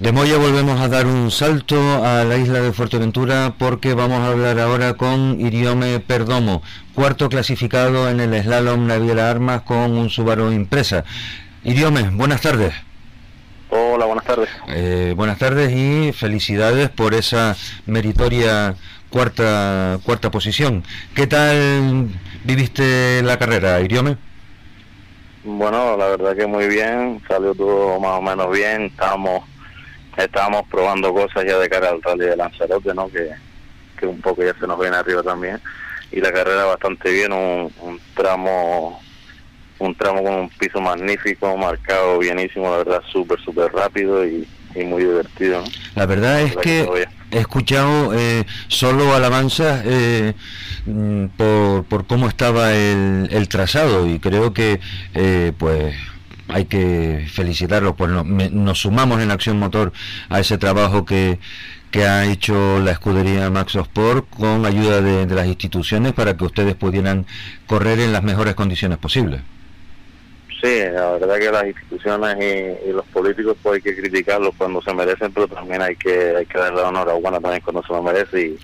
De Moya volvemos a dar un salto a la isla de Fuerteventura porque vamos a hablar ahora con Iriome Perdomo, cuarto clasificado en el slalom Naviera Armas con un Subaru Impresa. Iriome, buenas tardes. Hola, buenas tardes. Eh, buenas tardes y felicidades por esa meritoria cuarta cuarta posición. ¿Qué tal viviste la carrera, Iriome? Bueno, la verdad que muy bien, salió todo más o menos bien, estábamos estábamos probando cosas ya de cara al rally de Lanzarote, ¿no? Que, que un poco ya se nos viene arriba también. Y la carrera bastante bien, un, tramo un tramo con un piso magnífico, marcado bienísimo, la verdad súper, súper rápido y, muy divertido. La verdad es que he escuchado eh, solo alabanzas eh, mm, por, por cómo estaba el, el trazado y creo que eh, pues hay que felicitarlo, pues nos sumamos en Acción Motor a ese trabajo que, que ha hecho la escudería Max Sport con ayuda de, las instituciones para que ustedes pudieran correr en las mejores condiciones posibles. Sí, la verdad que las instituciones y, los políticos pues hay que criticarlos cuando se merecen, pero también hay que hay que darle honor a buena también cuando se lo merece y,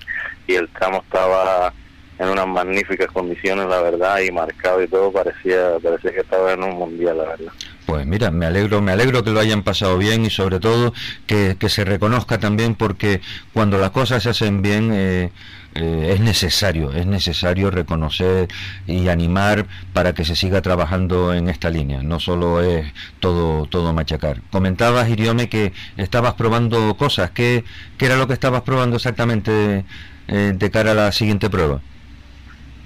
y el tramo estaba en unas magníficas condiciones, la verdad, y marcado y todo, parecía, parecía que estaba en un mundial, la verdad. Pues mira, me alegro, me alegro que lo hayan pasado bien y sobre todo que, se reconozca también porque cuando las cosas se hacen bien eh, eh, es necesario, es necesario reconocer y animar para que se siga trabajando en esta línea, no solo es todo, todo machacar. Comentabas, Iriome, que estabas probando cosas, ¿qué, qué era lo que estabas probando exactamente eh, de cara a la siguiente prueba?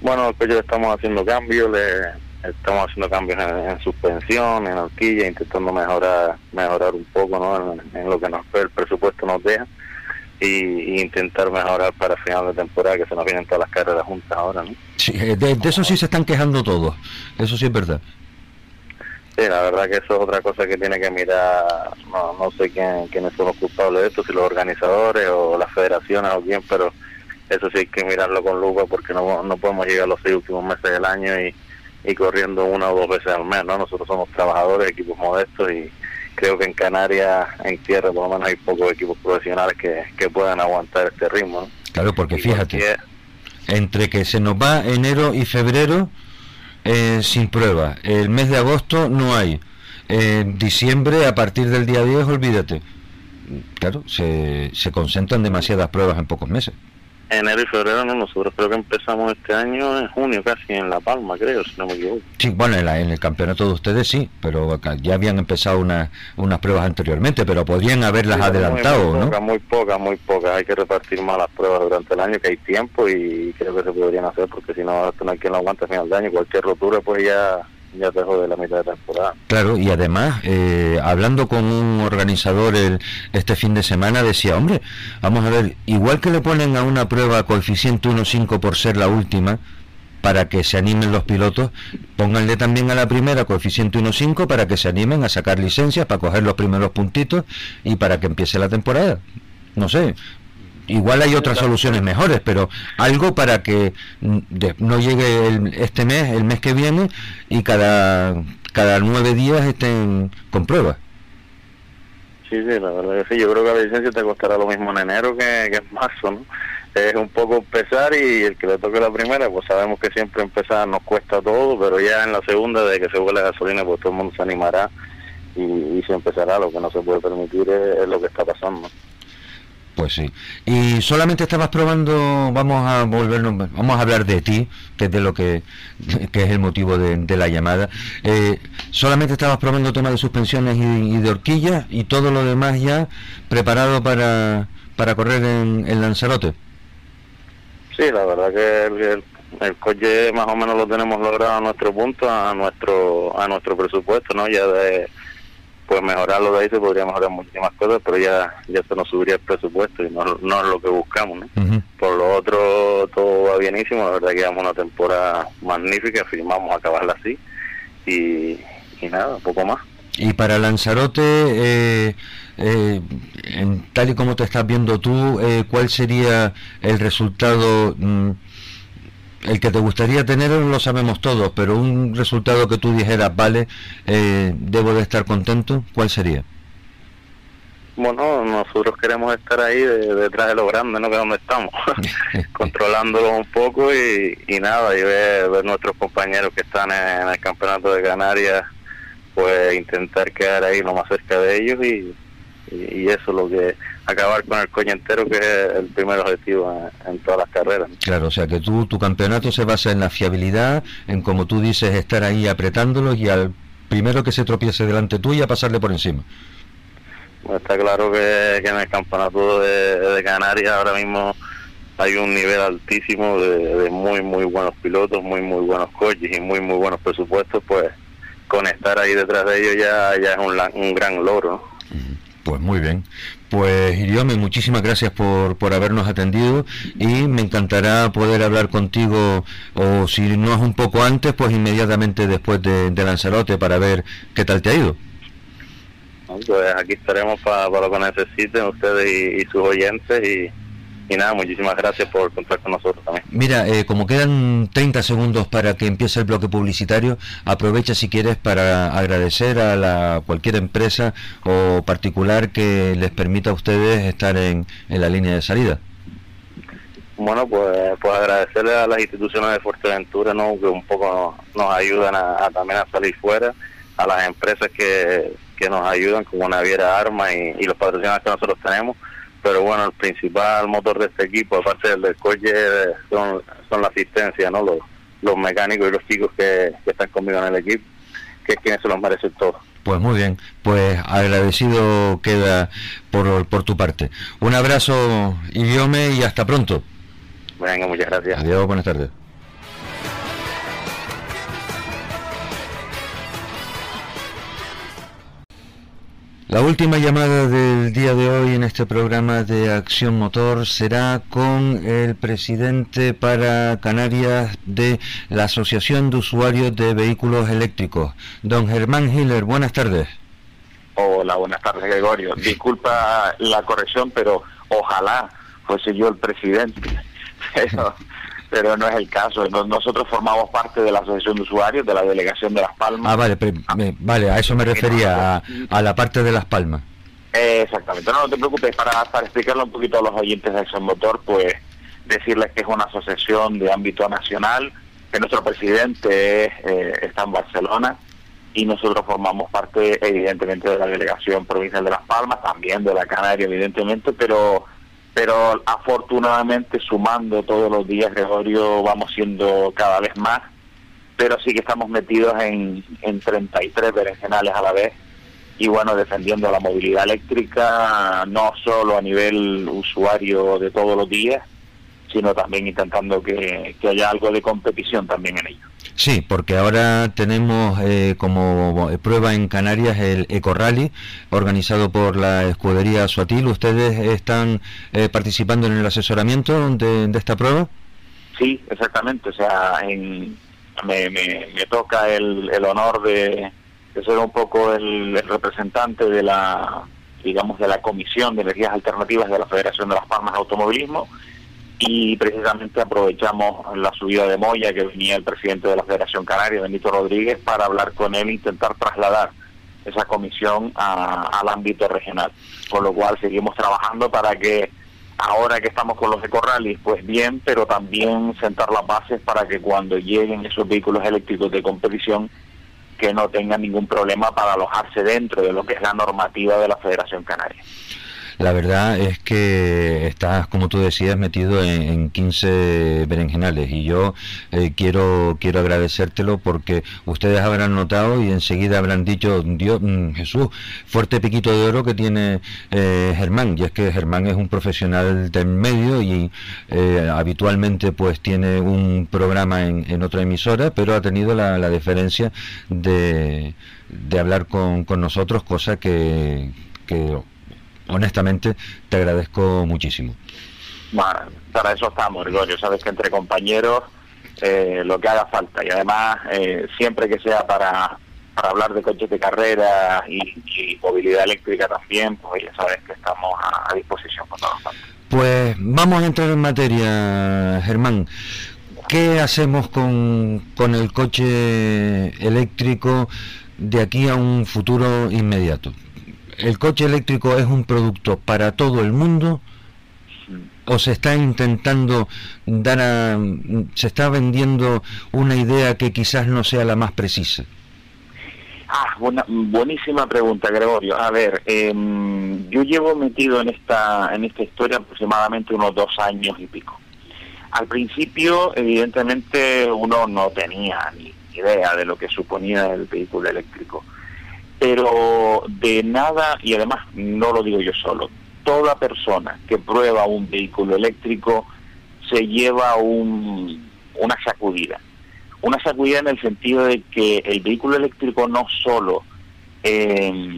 Bueno, pues ya estamos haciendo cambios, le, estamos haciendo cambios en, suspensión, en horquilla, intentando mejorar mejorar un poco ¿no? en, lo que nos el presupuesto nos deja y, intentar mejorar para final de temporada, que se nos vienen todas las carreras juntas ahora. ¿no? Sí, eh, de, eso sí se están quejando todos, eso sí es verdad. Sí, la verdad que eso es otra cosa que tiene que mirar, no, no sé quién, quiénes son los culpables de esto, si los organizadores o las federaciones o quién, pero eso sí hay que mirarlo con lupa porque no, no podemos llegar a los seis últimos meses del año y, y corriendo una o dos veces al mes, ¿no? Nosotros somos trabajadores, equipos modestos y creo que en Canarias, en tierra, por lo menos hay pocos equipos profesionales que, que puedan aguantar este ritmo, ¿no? Claro, porque fíjate, entre que se nos va enero y febrero eh, sin prueba, el mes de agosto no hay, en diciembre a partir del día 10 olvídate, claro, se, se concentran demasiadas pruebas en pocos meses enero y febrero no, nosotros creo que empezamos este año en junio casi en La Palma, creo, si no me equivoco. Sí, bueno, en, el campeonato de ustedes sí, pero ya habían empezado unas unas pruebas anteriormente, pero podían haberlas adelantado, muy, muy ¿no? muy pocas, muy pocas. Hay que repartir más las pruebas durante el año, que hay tiempo y creo que se podrían hacer, porque si no, no hay quien lo aguante a final de año. Cualquier rotura, pues ya ya la mitad de temporada. Claro, y además, eh, hablando con un organizador el, este fin de semana, decía, hombre, vamos a ver, igual que le ponen a una prueba coeficiente 1.5 por ser la última, para que se animen los pilotos, pónganle también a la primera coeficiente 1.5 para que se animen a sacar licencias, para coger los primeros puntitos y para que empiece la temporada. No sé, igual hay otras soluciones mejores, pero algo para que no llegue este mes, el mes que viene, y cada, cada nueve días estén con pruebas. Sí, sí, la verdad que sí. Yo creo que la licencia te costará lo mismo en enero que, en marzo, ¿no? Es un poco empezar y el que le toque la primera, pues sabemos que siempre empezar nos cuesta todo, pero ya en la segunda, de que se vuelve la gasolina, pues todo el mundo se animará y se empezará. Lo que no se puede permitir es lo que está pasando. Pues sí. Y solamente estabas probando, vamos a volvernos, vamos a hablar de ti, que es de lo que, es el motivo de, la llamada. Eh, solamente estabas probando temas de suspensiones y, de horquillas y todo lo demás ya preparado para, para correr en, en Lanzarote. Sí, la verdad que el, el, coche más o menos lo tenemos logrado a nuestro punto, a nuestro a nuestro presupuesto, ¿no? Ya de pues mejorarlo de ahí se podría mejorar muchísimas cosas, pero ya ya se nos subiría el presupuesto y no, no es lo que buscamos, ¿no? Por lo otro, todo va bienísimo, la verdad que llevamos una temporada magnífica, firmamos acabarla así y, y nada, poco más. Y para Lanzarote, eh, eh, en, tal y como te estás viendo tú, eh, ¿cuál sería el resultado? Mm, el que te gustaría tener lo sabemos todos, pero un resultado que tú dijeras, vale, eh, debo de estar contento, ¿cuál sería? Bueno, nosotros queremos estar ahí detrás de lo grande, ¿no? Que es donde estamos, controlándolo un poco y, nada, y ver, ver, nuestros compañeros que están en el campeonato de Canarias, pues intentar quedar ahí lo más cerca de ellos y, y, eso es lo que acabar con el coño entero que es el primer objetivo en, todas las carreras. Claro, o sea que tú, tu campeonato se basa en la fiabilidad, en como tú dices, estar ahí apretándolos y al primero que se tropiece delante tuya pasarle por encima. Está claro que, en el campeonato de, Canarias ahora mismo hay un nivel altísimo de, muy muy buenos pilotos, muy muy buenos coches y muy muy buenos presupuestos, pues con estar ahí detrás de ellos ya, ya es un, un gran logro. Pues muy bien. Pues Iriome, muchísimas gracias por, por habernos atendido y me encantará poder hablar contigo, o si no es un poco antes, pues inmediatamente después de, Lanzarote para ver qué tal te ha ido. Pues aquí estaremos para, lo que necesiten ustedes y sus oyentes y, y nada, muchísimas gracias por contar con nosotros también. Mira, eh, como quedan 30 segundos para que empiece el bloque publicitario, aprovecha si quieres para agradecer a la, cualquier empresa o particular que les permita a ustedes estar en, en la línea de salida. Bueno, pues, pues agradecerle a las instituciones de Fuerteventura ¿no? que un poco nos, ayudan a, también a salir fuera, a las empresas que, que nos ayudan como Naviera Arma y, y los patrocinadores que nosotros tenemos pero bueno, el principal motor de este equipo, aparte del del coche, son, son la asistencia, ¿no? Los, los mecánicos y los chicos que, están conmigo en el equipo, que es quienes se los merecen todos. Pues muy bien, pues agradecido queda por, por tu parte. Un abrazo, Idiome, y hasta pronto. Venga, muchas gracias. Adiós, buenas tardes. La última llamada del día de hoy en este programa de Acción Motor será con el presidente para Canarias de la Asociación de Usuarios de Vehículos Eléctricos, don Germán Hiller. Buenas tardes. Hola, buenas tardes, Gregorio. Disculpa la corrección, pero ojalá fuese yo el presidente. pero no es el caso. Nosotros formamos parte de la Asociación de Usuarios, de la Delegación de Las Palmas. Ah, vale, vale, a eso me refería, a, la parte de Las Palmas. exactamente, no, te preocupes, para, para explicarlo un poquito a los oyentes de Acción Motor, pues decirles que es una asociación de ámbito nacional, que nuestro presidente eh, está en Barcelona y nosotros formamos parte evidentemente de la Delegación Provincial de Las Palmas, también de la Canaria evidentemente, pero pero afortunadamente sumando todos los días, Gregorio, vamos siendo cada vez más, pero sí que estamos metidos en, en 33 berenjenales a la vez y bueno, defendiendo la movilidad eléctrica, no solo a nivel usuario de todos los días, sino también intentando que, que haya algo de competición también en ello. Sí, porque ahora tenemos eh, como prueba en Canarias el Eco Rally, organizado por la escudería Suatil. ¿Ustedes están eh, participando en el asesoramiento de, esta prueba? Sí, exactamente. O sea, en, me, me, toca el, el honor de, ser un poco el, el, representante de la, digamos, de la Comisión de Energías Alternativas de la Federación de las Palmas de Automovilismo y precisamente aprovechamos la subida de Moya que venía el presidente de la Federación Canaria, Benito Rodríguez, para hablar con él e intentar trasladar esa comisión al ámbito regional. Con lo cual seguimos trabajando para que ahora que estamos con los ecorrallies, pues bien, pero también sentar las bases para que cuando lleguen esos vehículos eléctricos de competición, que no tengan ningún problema para alojarse dentro de lo que es la normativa de la Federación Canaria. La verdad es que estás, como tú decías, metido en, en 15 berenjenales y yo eh, quiero quiero agradecértelo porque ustedes habrán notado y enseguida habrán dicho, Dios, mm, Jesús, fuerte piquito de oro que tiene eh, Germán, y es que Germán es un profesional del medio y eh, habitualmente pues tiene un programa en, en otra emisora, pero ha tenido la, la deferencia de, de hablar con, con nosotros, cosa que, que honestamente te agradezco muchísimo. Bueno, para eso estamos, Gregorio. Sabes que entre compañeros eh, lo que haga falta. Y además, eh, siempre que sea para, para hablar de coches de carrera y, y movilidad eléctrica también, pues ya sabes que estamos a, a disposición con todos Pues vamos a entrar en materia, Germán. ¿Qué hacemos con, con el coche eléctrico de aquí a un futuro inmediato? ¿El coche eléctrico es un producto para todo el mundo? o se está intentando dar a, se está vendiendo una idea que quizás no sea la más precisa? Ah, buena, buenísima pregunta, Gregorio. A ver, eh, yo llevo metido en esta en esta historia aproximadamente unos dos años y pico. Al principio, evidentemente, uno no tenía ni idea de lo que suponía el vehículo eléctrico. Pero de nada, y además no lo digo yo solo, toda persona que prueba un vehículo eléctrico se lleva un, una sacudida. Una sacudida en el sentido de que el vehículo eléctrico no solo eh,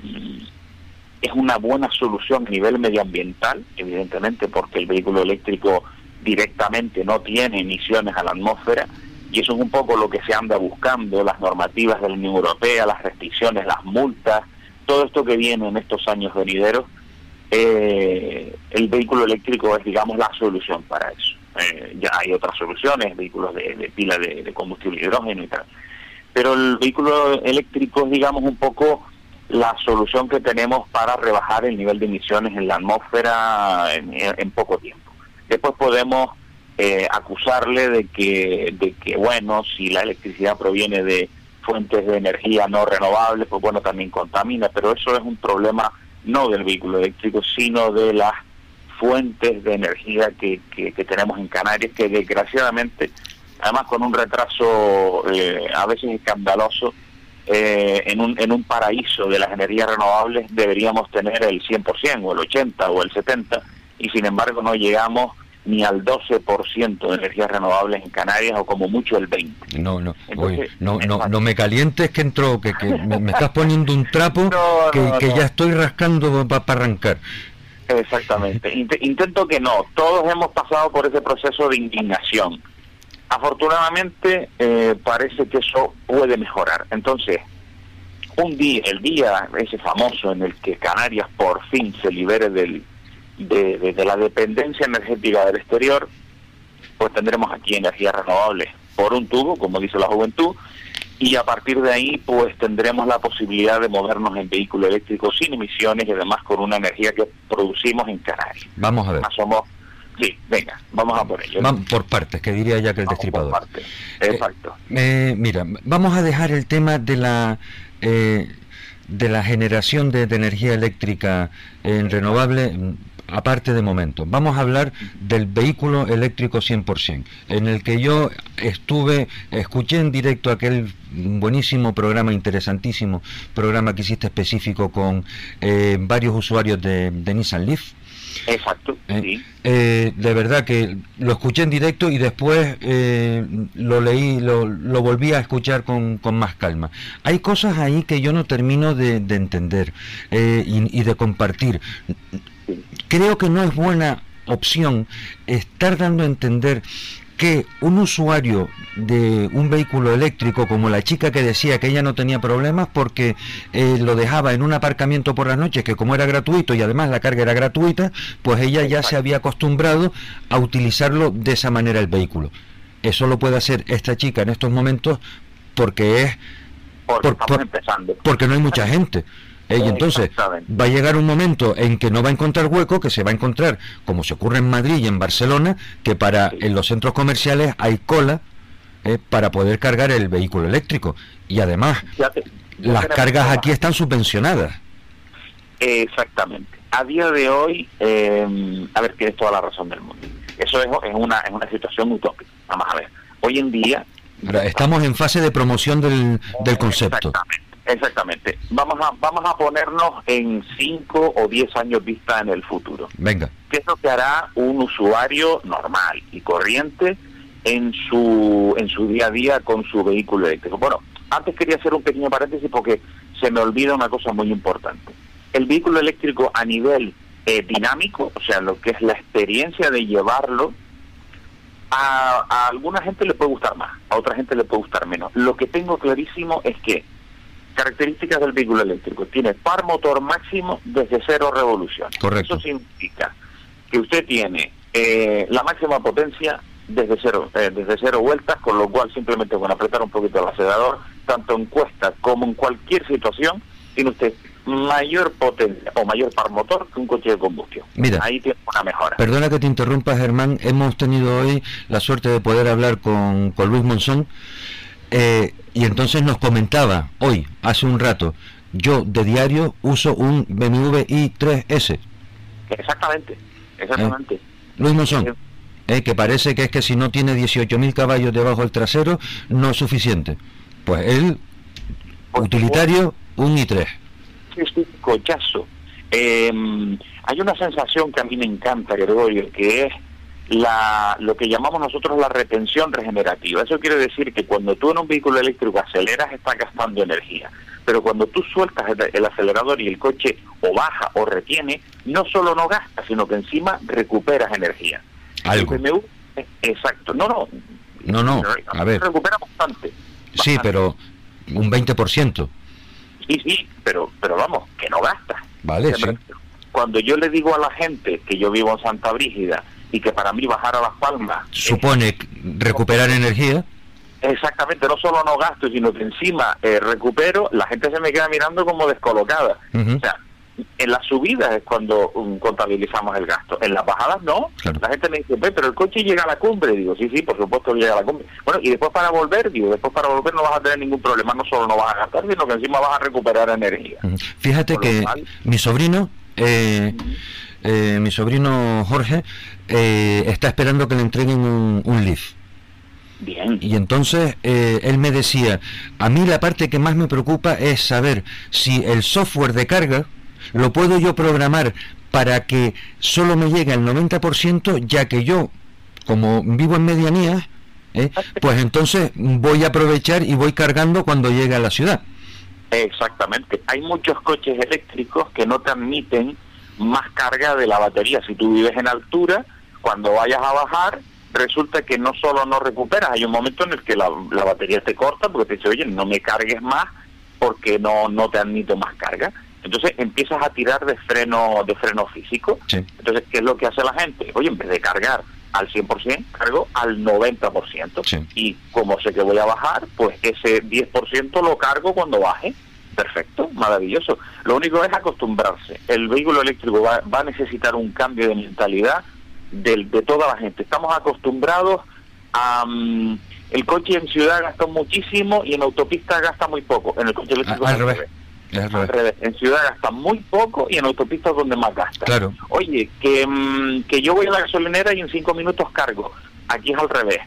es una buena solución a nivel medioambiental, evidentemente, porque el vehículo eléctrico directamente no tiene emisiones a la atmósfera, y eso es un poco lo que se anda buscando, las normativas de la Unión Europea, las restricciones, las multas, todo esto que viene en estos años venideros, eh, el vehículo eléctrico es, digamos, la solución para eso. Eh, ya hay otras soluciones, vehículos de, pila de, de, combustible hidrógeno y tal. Pero el vehículo eléctrico es, digamos, un poco la solución que tenemos para rebajar el nivel de emisiones en la atmósfera en, en poco tiempo. Después podemos eh, acusarle de que, de que, bueno, si la electricidad proviene de fuentes de energía no renovables, pues bueno, también contamina, pero eso es un problema no del vehículo eléctrico, sino de las fuentes de energía que, que, tenemos en Canarias, que desgraciadamente, además con un retraso eh, a veces escandaloso, eh, en, un, en un paraíso de las energías renovables deberíamos tener el 100% o el 80% o el 70% y sin embargo no llegamos ni al 12% de energías renovables en Canarias o como mucho el 20%. No, no, Entonces, oye, no, no, no me calientes que entró, que, que me, me, estás poniendo un trapo no, que, no, que ya estoy rascando para pa arrancar. Exactamente. Int intento que no. Todos hemos pasado por ese proceso de indignación. Afortunadamente eh, parece que eso puede mejorar. Entonces, un día, el día ese famoso en el que Canarias por fin se libere del de, de, de, la dependencia energética del exterior, pues tendremos aquí energías renovables por un tubo, como dice la juventud, y a partir de ahí pues tendremos la posibilidad de movernos en vehículo eléctrico sin emisiones y además con una energía que producimos en Canarias. Vamos a ver. Somos, sí, venga, vamos a por ello. Vamos por partes, que diría ya que el destripador. Por partes. Exacto. Eh, eh, mira, vamos a dejar el tema de la... Eh, de la generación de, de energía eléctrica en renovable aparte de momento. Vamos a hablar del vehículo eléctrico 100%, en el que yo estuve, escuché en directo aquel buenísimo programa, interesantísimo programa que hiciste específico con eh, varios usuarios de, de, Nissan Leaf. Exacto, eh, sí. eh, de verdad que lo escuché en directo y después eh, lo leí, lo, lo, volví a escuchar con, con, más calma. Hay cosas ahí que yo no termino de, de entender y, y de compartir creo que no es buena opción estar dando a entender que un usuario de un vehículo eléctrico, como la chica que decía que ella no tenía problemas porque eh, lo dejaba en un aparcamiento por las noches, que como era gratuito y además la carga era gratuita, pues ella ya se había acostumbrado a utilizarlo de esa manera el vehículo. Eso lo puede hacer esta chica en estos momentos porque es... Porque, por, por, porque no hay mucha gente. Eh, y entonces va a llegar un momento en que no va a encontrar hueco, que se va a encontrar, como se ocurre en Madrid y en Barcelona, que para sí. en los centros comerciales hay cola eh, para poder cargar el vehículo eléctrico. Y además, ya te, ya las cargas aquí están subvencionadas. Exactamente. a día de hoy, eh, a ver, tienes toda la razón del mundo. Eso es, es, una, es una situación utópica. Vamos a ver. Hoy en día... Estamos en fase de promoción del, del concepto. Exactamente. Exactamente. Vamos a, vamos a ponernos en 5 o 10 años vista en el futuro. Venga. ¿Qué es lo que hará un usuario normal y corriente en su, en su día a día con su vehículo eléctrico? Bueno, antes quería hacer un pequeño paréntesis porque se me olvida una cosa muy importante. El vehículo eléctrico a nivel eh, dinámico, o sea, lo que es la experiencia de llevarlo, a, a alguna gente le puede gustar más, a otra gente le puede gustar menos. Lo que tengo clarísimo es que características del vehículo eléctrico. Tiene par motor máximo desde cero revoluciones. Correcto. Eso significa que usted tiene eh, la máxima potencia desde cero, eh, desde cero vueltas, con lo cual simplemente con apretar un poquito el acelerador, tanto en cuesta como en cualquier situación, tiene usted mayor potencia o mayor par motor que un coche de combustión. Mira, ahí tiene una mejora. Perdona que te interrumpa, Germán. Hemos tenido hoy la suerte de poder hablar con, con Luis Monzón. Eh, y entonces nos comentaba hoy, hace un rato, yo de diario uso un BMW i3S. Exactamente, exactamente. Eh, Luis Monzón, eh, que parece que es que si no tiene 18.000 caballos debajo del trasero, no es suficiente. Pues él, utilitario, un i3. Es un cochazo. Eh, hay una sensación que a mí me encanta, Gregorio, que es la, lo que llamamos nosotros la retención regenerativa. Eso quiere decir que cuando tú en un vehículo eléctrico aceleras, estás gastando energía. Pero cuando tú sueltas el, el, acelerador y el coche o baja o retiene, no solo no gastas, sino que encima recuperas energía. Algo. BMW, exacto. No, no. No, no. A ver. Recupera bastante. bastante. Sí, pero un 20%. Sí, sí, pero, pero vamos, que no gastas. Vale, sí. Cuando yo le digo a la gente que yo vivo en Santa Brígida y que para mí bajar a Las Palmas... Supone recuperar energía. Exactamente, no solo no gasto, sino que encima eh, recupero, la gente se me queda mirando como descolocada. Uh -huh. O sea, en las subidas es cuando um, contabilizamos el gasto, en las bajadas no. Claro. La gente me dice, pero el coche llega a la cumbre. Digo, sí, sí, por supuesto llega a la cumbre. Bueno, y después para volver, digo, después para volver no vas a tener ningún problema, no solo no vas a gastar, sino que encima vas a recuperar energía. Uh -huh. Fíjate por que mi sobrino... Eh, uh -huh eh, mi sobrino Jorge eh, está esperando que le entreguen un, un Leaf. Bien. Y entonces eh, él me decía, a mí la parte que más me preocupa es saber si el software de carga lo puedo yo programar para que solo me llegue al 90%, ya que yo, como vivo en medianías, ¿eh? pues entonces voy a aprovechar y voy cargando cuando llegue a la ciudad. Exactamente. Hay muchos coches eléctricos que no te admiten más carga de la batería. Si tú vives en altura, cuando vayas a bajar, resulta que no solo no recuperas, hay un momento en el que la, la batería te corta porque te dice, oye, no me cargues más porque no, no te admito más carga. Entonces empiezas a tirar de freno de freno físico. Sí. Entonces, ¿qué es lo que hace la gente? Oye, en vez de cargar al 100%, cargo al 90%. Sí. Y como sé que voy a bajar, pues ese 10% lo cargo cuando baje. Perfecto, maravilloso. Lo único es acostumbrarse. El vehículo eléctrico va, va a necesitar un cambio de mentalidad de, de, toda la gente. Estamos acostumbrados a... Um, el coche en ciudad gasta muchísimo y en autopista gasta muy poco. En el coche eléctrico... Al, al revés. Al revés. En ciudad gasta muy poco y en autopista es donde más gasta. Claro. Oye, que, um, que yo voy a la gasolinera y en cinco minutos cargo. Aquí es al revés.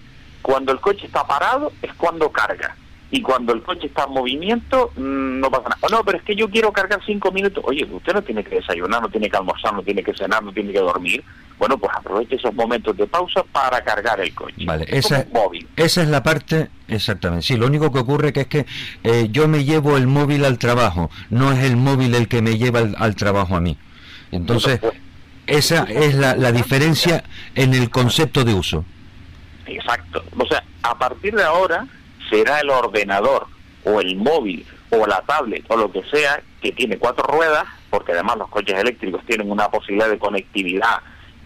Cuando el coche está parado es cuando carga y cuando el coche está en movimiento mmm, no pasa nada. Oh, no, pero es que yo quiero cargar cinco minutos. Oye, usted no tiene que desayunar, no tiene que almorzar, no tiene que cenar, no tiene que dormir. Bueno, pues aproveche esos momentos de pausa para cargar el coche. Vale, esa, móvil. esa es la parte, exactamente. Sí, lo único que ocurre que es que eh, yo me llevo el móvil al trabajo, no es el móvil el que me lleva al, al trabajo a mí. Entonces, pues, esa es la, la diferencia en el concepto de uso. Exacto. O sea, a partir de ahora será el ordenador o el móvil o la tablet o lo que sea que tiene cuatro ruedas, porque además los coches eléctricos tienen una posibilidad de conectividad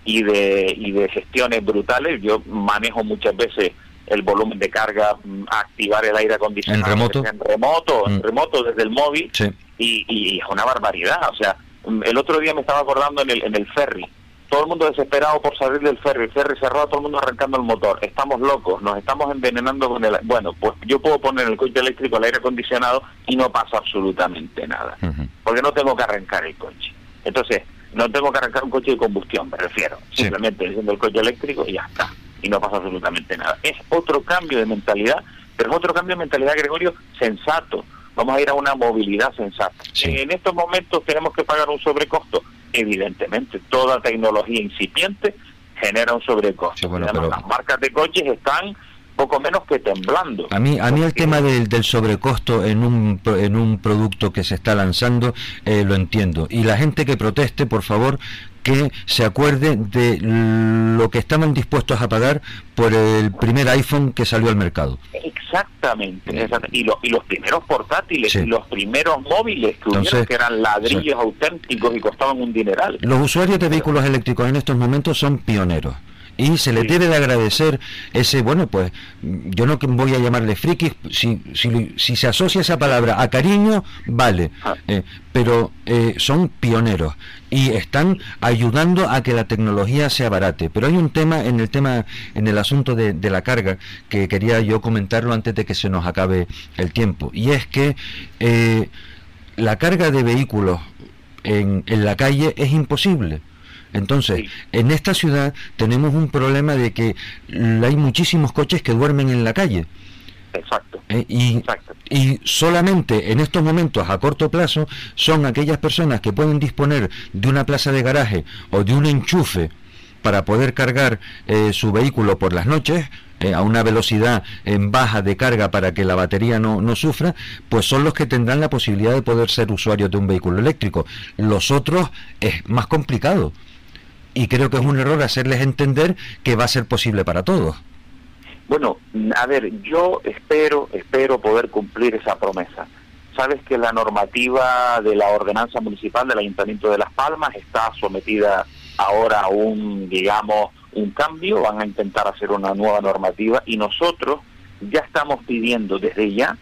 y de, y de gestiones brutales. Yo manejo muchas veces el volumen de carga, mm, activar el aire acondicionado en remoto, en remoto, mm. en remoto desde el móvil sí. y, y, es una barbaridad. O sea, mm, el otro día me estaba acordando en el, en el ferry todo el mundo desesperado por salir del ferry, el ferry cerrado, todo el mundo arrancando el motor, estamos locos, nos estamos envenenando con el... Bueno, pues yo puedo poner el coche eléctrico al aire acondicionado y no pasa absolutamente nada, uh -huh. porque no tengo que arrancar el coche. Entonces, no tengo que arrancar un coche de combustión, me refiero. Simplemente enciendo el coche eléctrico y ya está. Y no pasa absolutamente nada. Es otro cambio de mentalidad, pero es otro cambio de mentalidad, Gregorio, sensato. Vamos a ir a una movilidad sensata. En estos momentos tenemos que pagar un sobrecosto. Evidentemente, toda tecnología incipiente genera un sobrecosto. Las marcas de coches están poco menos que temblando. A mí, a mí el tema del, del, sobrecosto en un, en un producto que se está lanzando eh, lo entiendo. Y la gente que proteste, por favor, que se acuerde de lo que estaban dispuestos a pagar por el primer iPhone que salió al mercado. Exactamente, Y, y, los primeros portátiles y los primeros móviles que, que eran ladrillos auténticos y costaban un dineral. Los usuarios de vehículos eléctricos en estos momentos son pioneros y se le debe de agradecer ese, bueno, pues yo no voy a llamarle friki, si, si, si se asocia esa palabra a cariño, vale, ah. eh, pero eh, son pioneros y están ayudando a que la tecnología sea barate. Pero hay un tema en el tema, en el asunto de, la carga, que quería yo comentarlo antes de que se nos acabe el tiempo, y es que eh, la carga de vehículos en, en la calle es imposible entonces, en esta ciudad tenemos un problema de que hay muchísimos coches que duermen en la calle. Exacto. Eh, y, y solamente en estos momentos, a corto plazo, son aquellas personas que pueden disponer de una plaza de garaje o de un enchufe para poder cargar eh, su vehículo por las noches, eh, a una velocidad en baja de carga para que la batería no, no, sufra, pues son los que tendrán la posibilidad de poder ser usuarios de un vehículo eléctrico. Los otros es más complicado y creo que es un error hacerles entender que va a ser posible para todos. Bueno, a ver, yo espero, espero poder cumplir esa promesa. Sabes que la normativa de la ordenanza municipal del Ayuntamiento de Las Palmas está sometida ahora a un, digamos, un cambio, van a intentar hacer una nueva normativa y nosotros ya estamos pidiendo desde ya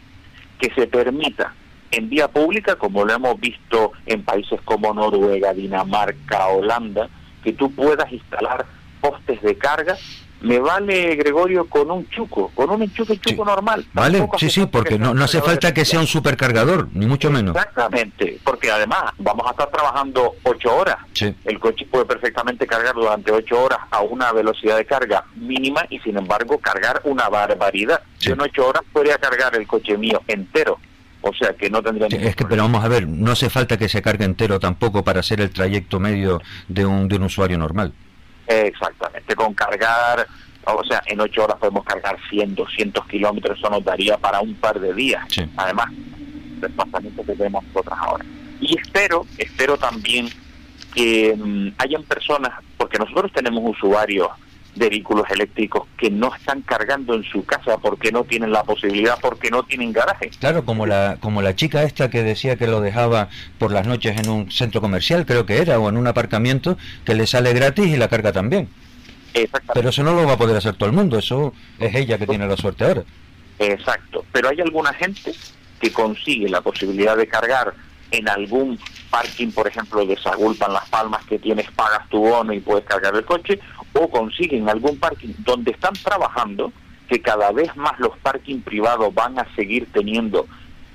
que se permita en vía pública, como lo hemos visto en países como Noruega, Dinamarca, Holanda, que tú puedas instalar postes de carga, me vale, Gregorio, con un chuco, con un enchufe chuco normal. Vale, sí, sí, porque no, no hace falta que sea un supercargador, ni mucho menos. Exactamente, porque además vamos a estar trabajando ocho horas. El coche puede perfectamente cargar durante ocho horas a una velocidad de carga mínima y sin embargo cargar una barbaridad. Yo en ocho horas podría cargar el coche mío entero o sea que no tendría es que pero vamos a ver no hace falta que se cargue entero tampoco para hacer el trayecto medio de un de un usuario normal. Exactamente con cargar o sea en ocho horas podemos cargar 100 200 kilómetros eso nos daría para un par de días. Además desplazamientos que tenemos nosotras ahora. Y espero espero también que mm, hayan personas porque nosotros tenemos usuarios de vehículos eléctricos que no están cargando en su casa porque no tienen la posibilidad, porque no tienen garaje. Claro, como la, como la chica esta que decía que lo dejaba por las noches en un centro comercial, creo que era, o en un aparcamiento, que le sale gratis y la carga también. Pero eso no lo va a poder hacer todo el mundo, eso es ella que tiene la suerte ahora. Exacto, pero hay alguna gente que consigue la posibilidad de cargar en algún parking, por ejemplo, de Sagulpa en Las Palmas, que tienes, pagas tu bono y puedes cargar el coche, o consiguen algún parking donde están trabajando, que cada vez más los parking privados van a seguir teniendo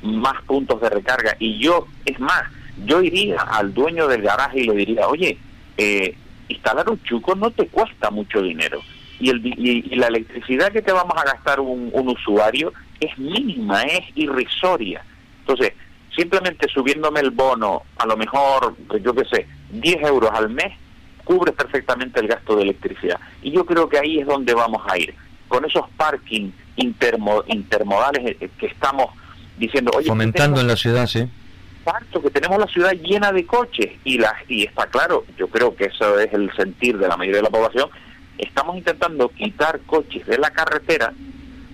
más puntos de recarga. Y yo, es más, yo iría al dueño del garaje y le diría, oye, eh, instalar un chuco no te cuesta mucho dinero. Y, el, y, la electricidad que te vamos a gastar un, un usuario es mínima, es irrisoria. Entonces, simplemente subiéndome el bono, a lo mejor, yo qué sé, 10 euros al mes, cubre perfectamente el gasto de electricidad. Y yo creo que ahí es donde vamos a ir, con esos parking intermodales eh, que estamos diciendo, oye, fomentando en la ciudad, sí. Exacto, que tenemos la ciudad llena de coches y la, y está claro, yo creo que eso es el sentir de la mayoría de la población. Estamos intentando quitar coches de la carretera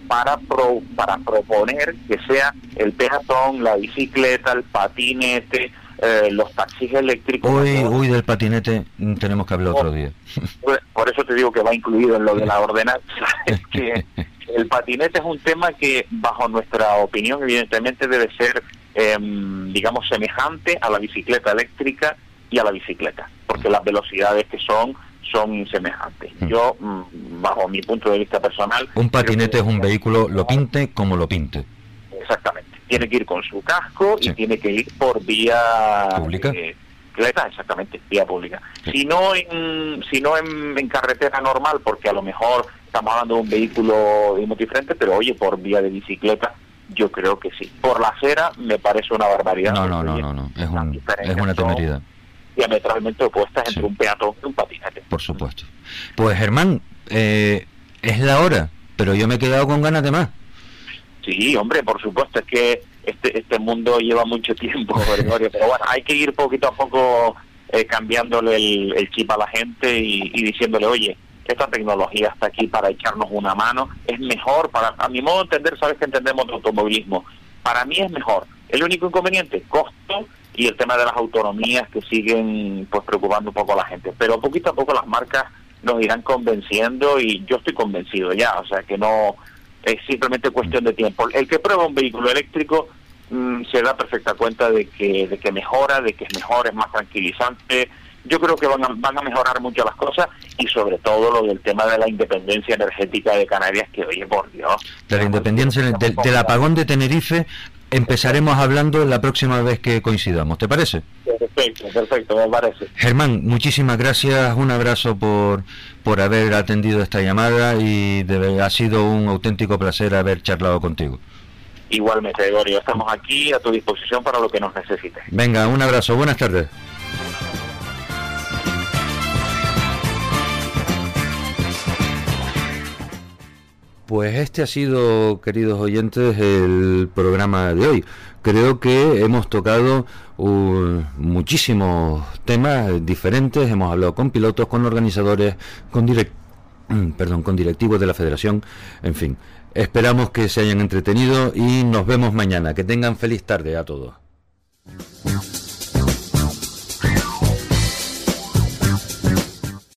para pro, para proponer que sea el peatón, la bicicleta, el patinete, eh, los taxis eléctricos. Uy, uy, del patinete tenemos que hablar otro día. Por eso te digo que va incluido en lo de la ordenanza. que el patinete es un tema que, bajo nuestra opinión, evidentemente debe ser, em, digamos, semejante a la bicicleta eléctrica y a la bicicleta, porque las velocidades que son son semejantes. Mm. Yo, mm, bajo mi punto de vista personal... Un patinete es un vehículo, lo pinte como lo pinte. Exactamente tiene que ir con su casco y tiene que ir por vía pública. Eh, bicicleta, exactamente, vía pública. Si no en, si no en, carretera normal, porque a lo mejor estamos hablando de un vehículo diferente, pero oye, por vía de bicicleta, yo creo que sí. Por la acera me parece una barbaridad. No, no, no, no, no, es, un, es una temeridad. Diametralmente opuestas entre un peatón y un patinete. Por supuesto. Pues Germán, eh, es la hora, pero yo me he quedado con ganas de más. Sí, hombre, por supuesto, es que este, este mundo lleva mucho tiempo, Gregorio, pero bueno, hay que ir poquito a poco eh, cambiándole el, chip a la gente y, diciéndole, oye, esta tecnología está aquí para echarnos una mano, es mejor, para a mi modo de entender, sabes que entendemos de automovilismo, para mí es mejor. El único inconveniente, costo y el tema de las autonomías que siguen pues preocupando un poco a la gente. Pero poquito a poco las marcas nos irán convenciendo y yo estoy convencido ya, o sea que no es simplemente cuestión de tiempo. El que prueba un vehículo eléctrico mm, se da perfecta cuenta de que, de que mejora, de que es mejor, es más tranquilizante. Yo creo que van a, van a mejorar mucho las cosas y sobre todo lo del tema de la independencia energética de Canarias, que oye, por Dios. De la independencia, del apagón de Tenerife, empezaremos hablando la próxima vez que coincidamos, ¿te parece? Perfecto, perfecto, me parece. Germán, muchísimas gracias, un abrazo por, por haber atendido esta llamada y ha sido un auténtico placer haber charlado contigo. Igualmente, Gregorio, estamos aquí a tu disposición para lo que nos necesites. Venga, un abrazo, buenas tardes. Pues este ha sido, queridos oyentes, el programa de hoy. Creo que hemos tocado uh, muchísimos temas diferentes, hemos hablado con pilotos, con organizadores, con, perdón, con directivos de la federación, en fin. Esperamos que se hayan entretenido y nos vemos mañana. Que tengan feliz tarde a todos.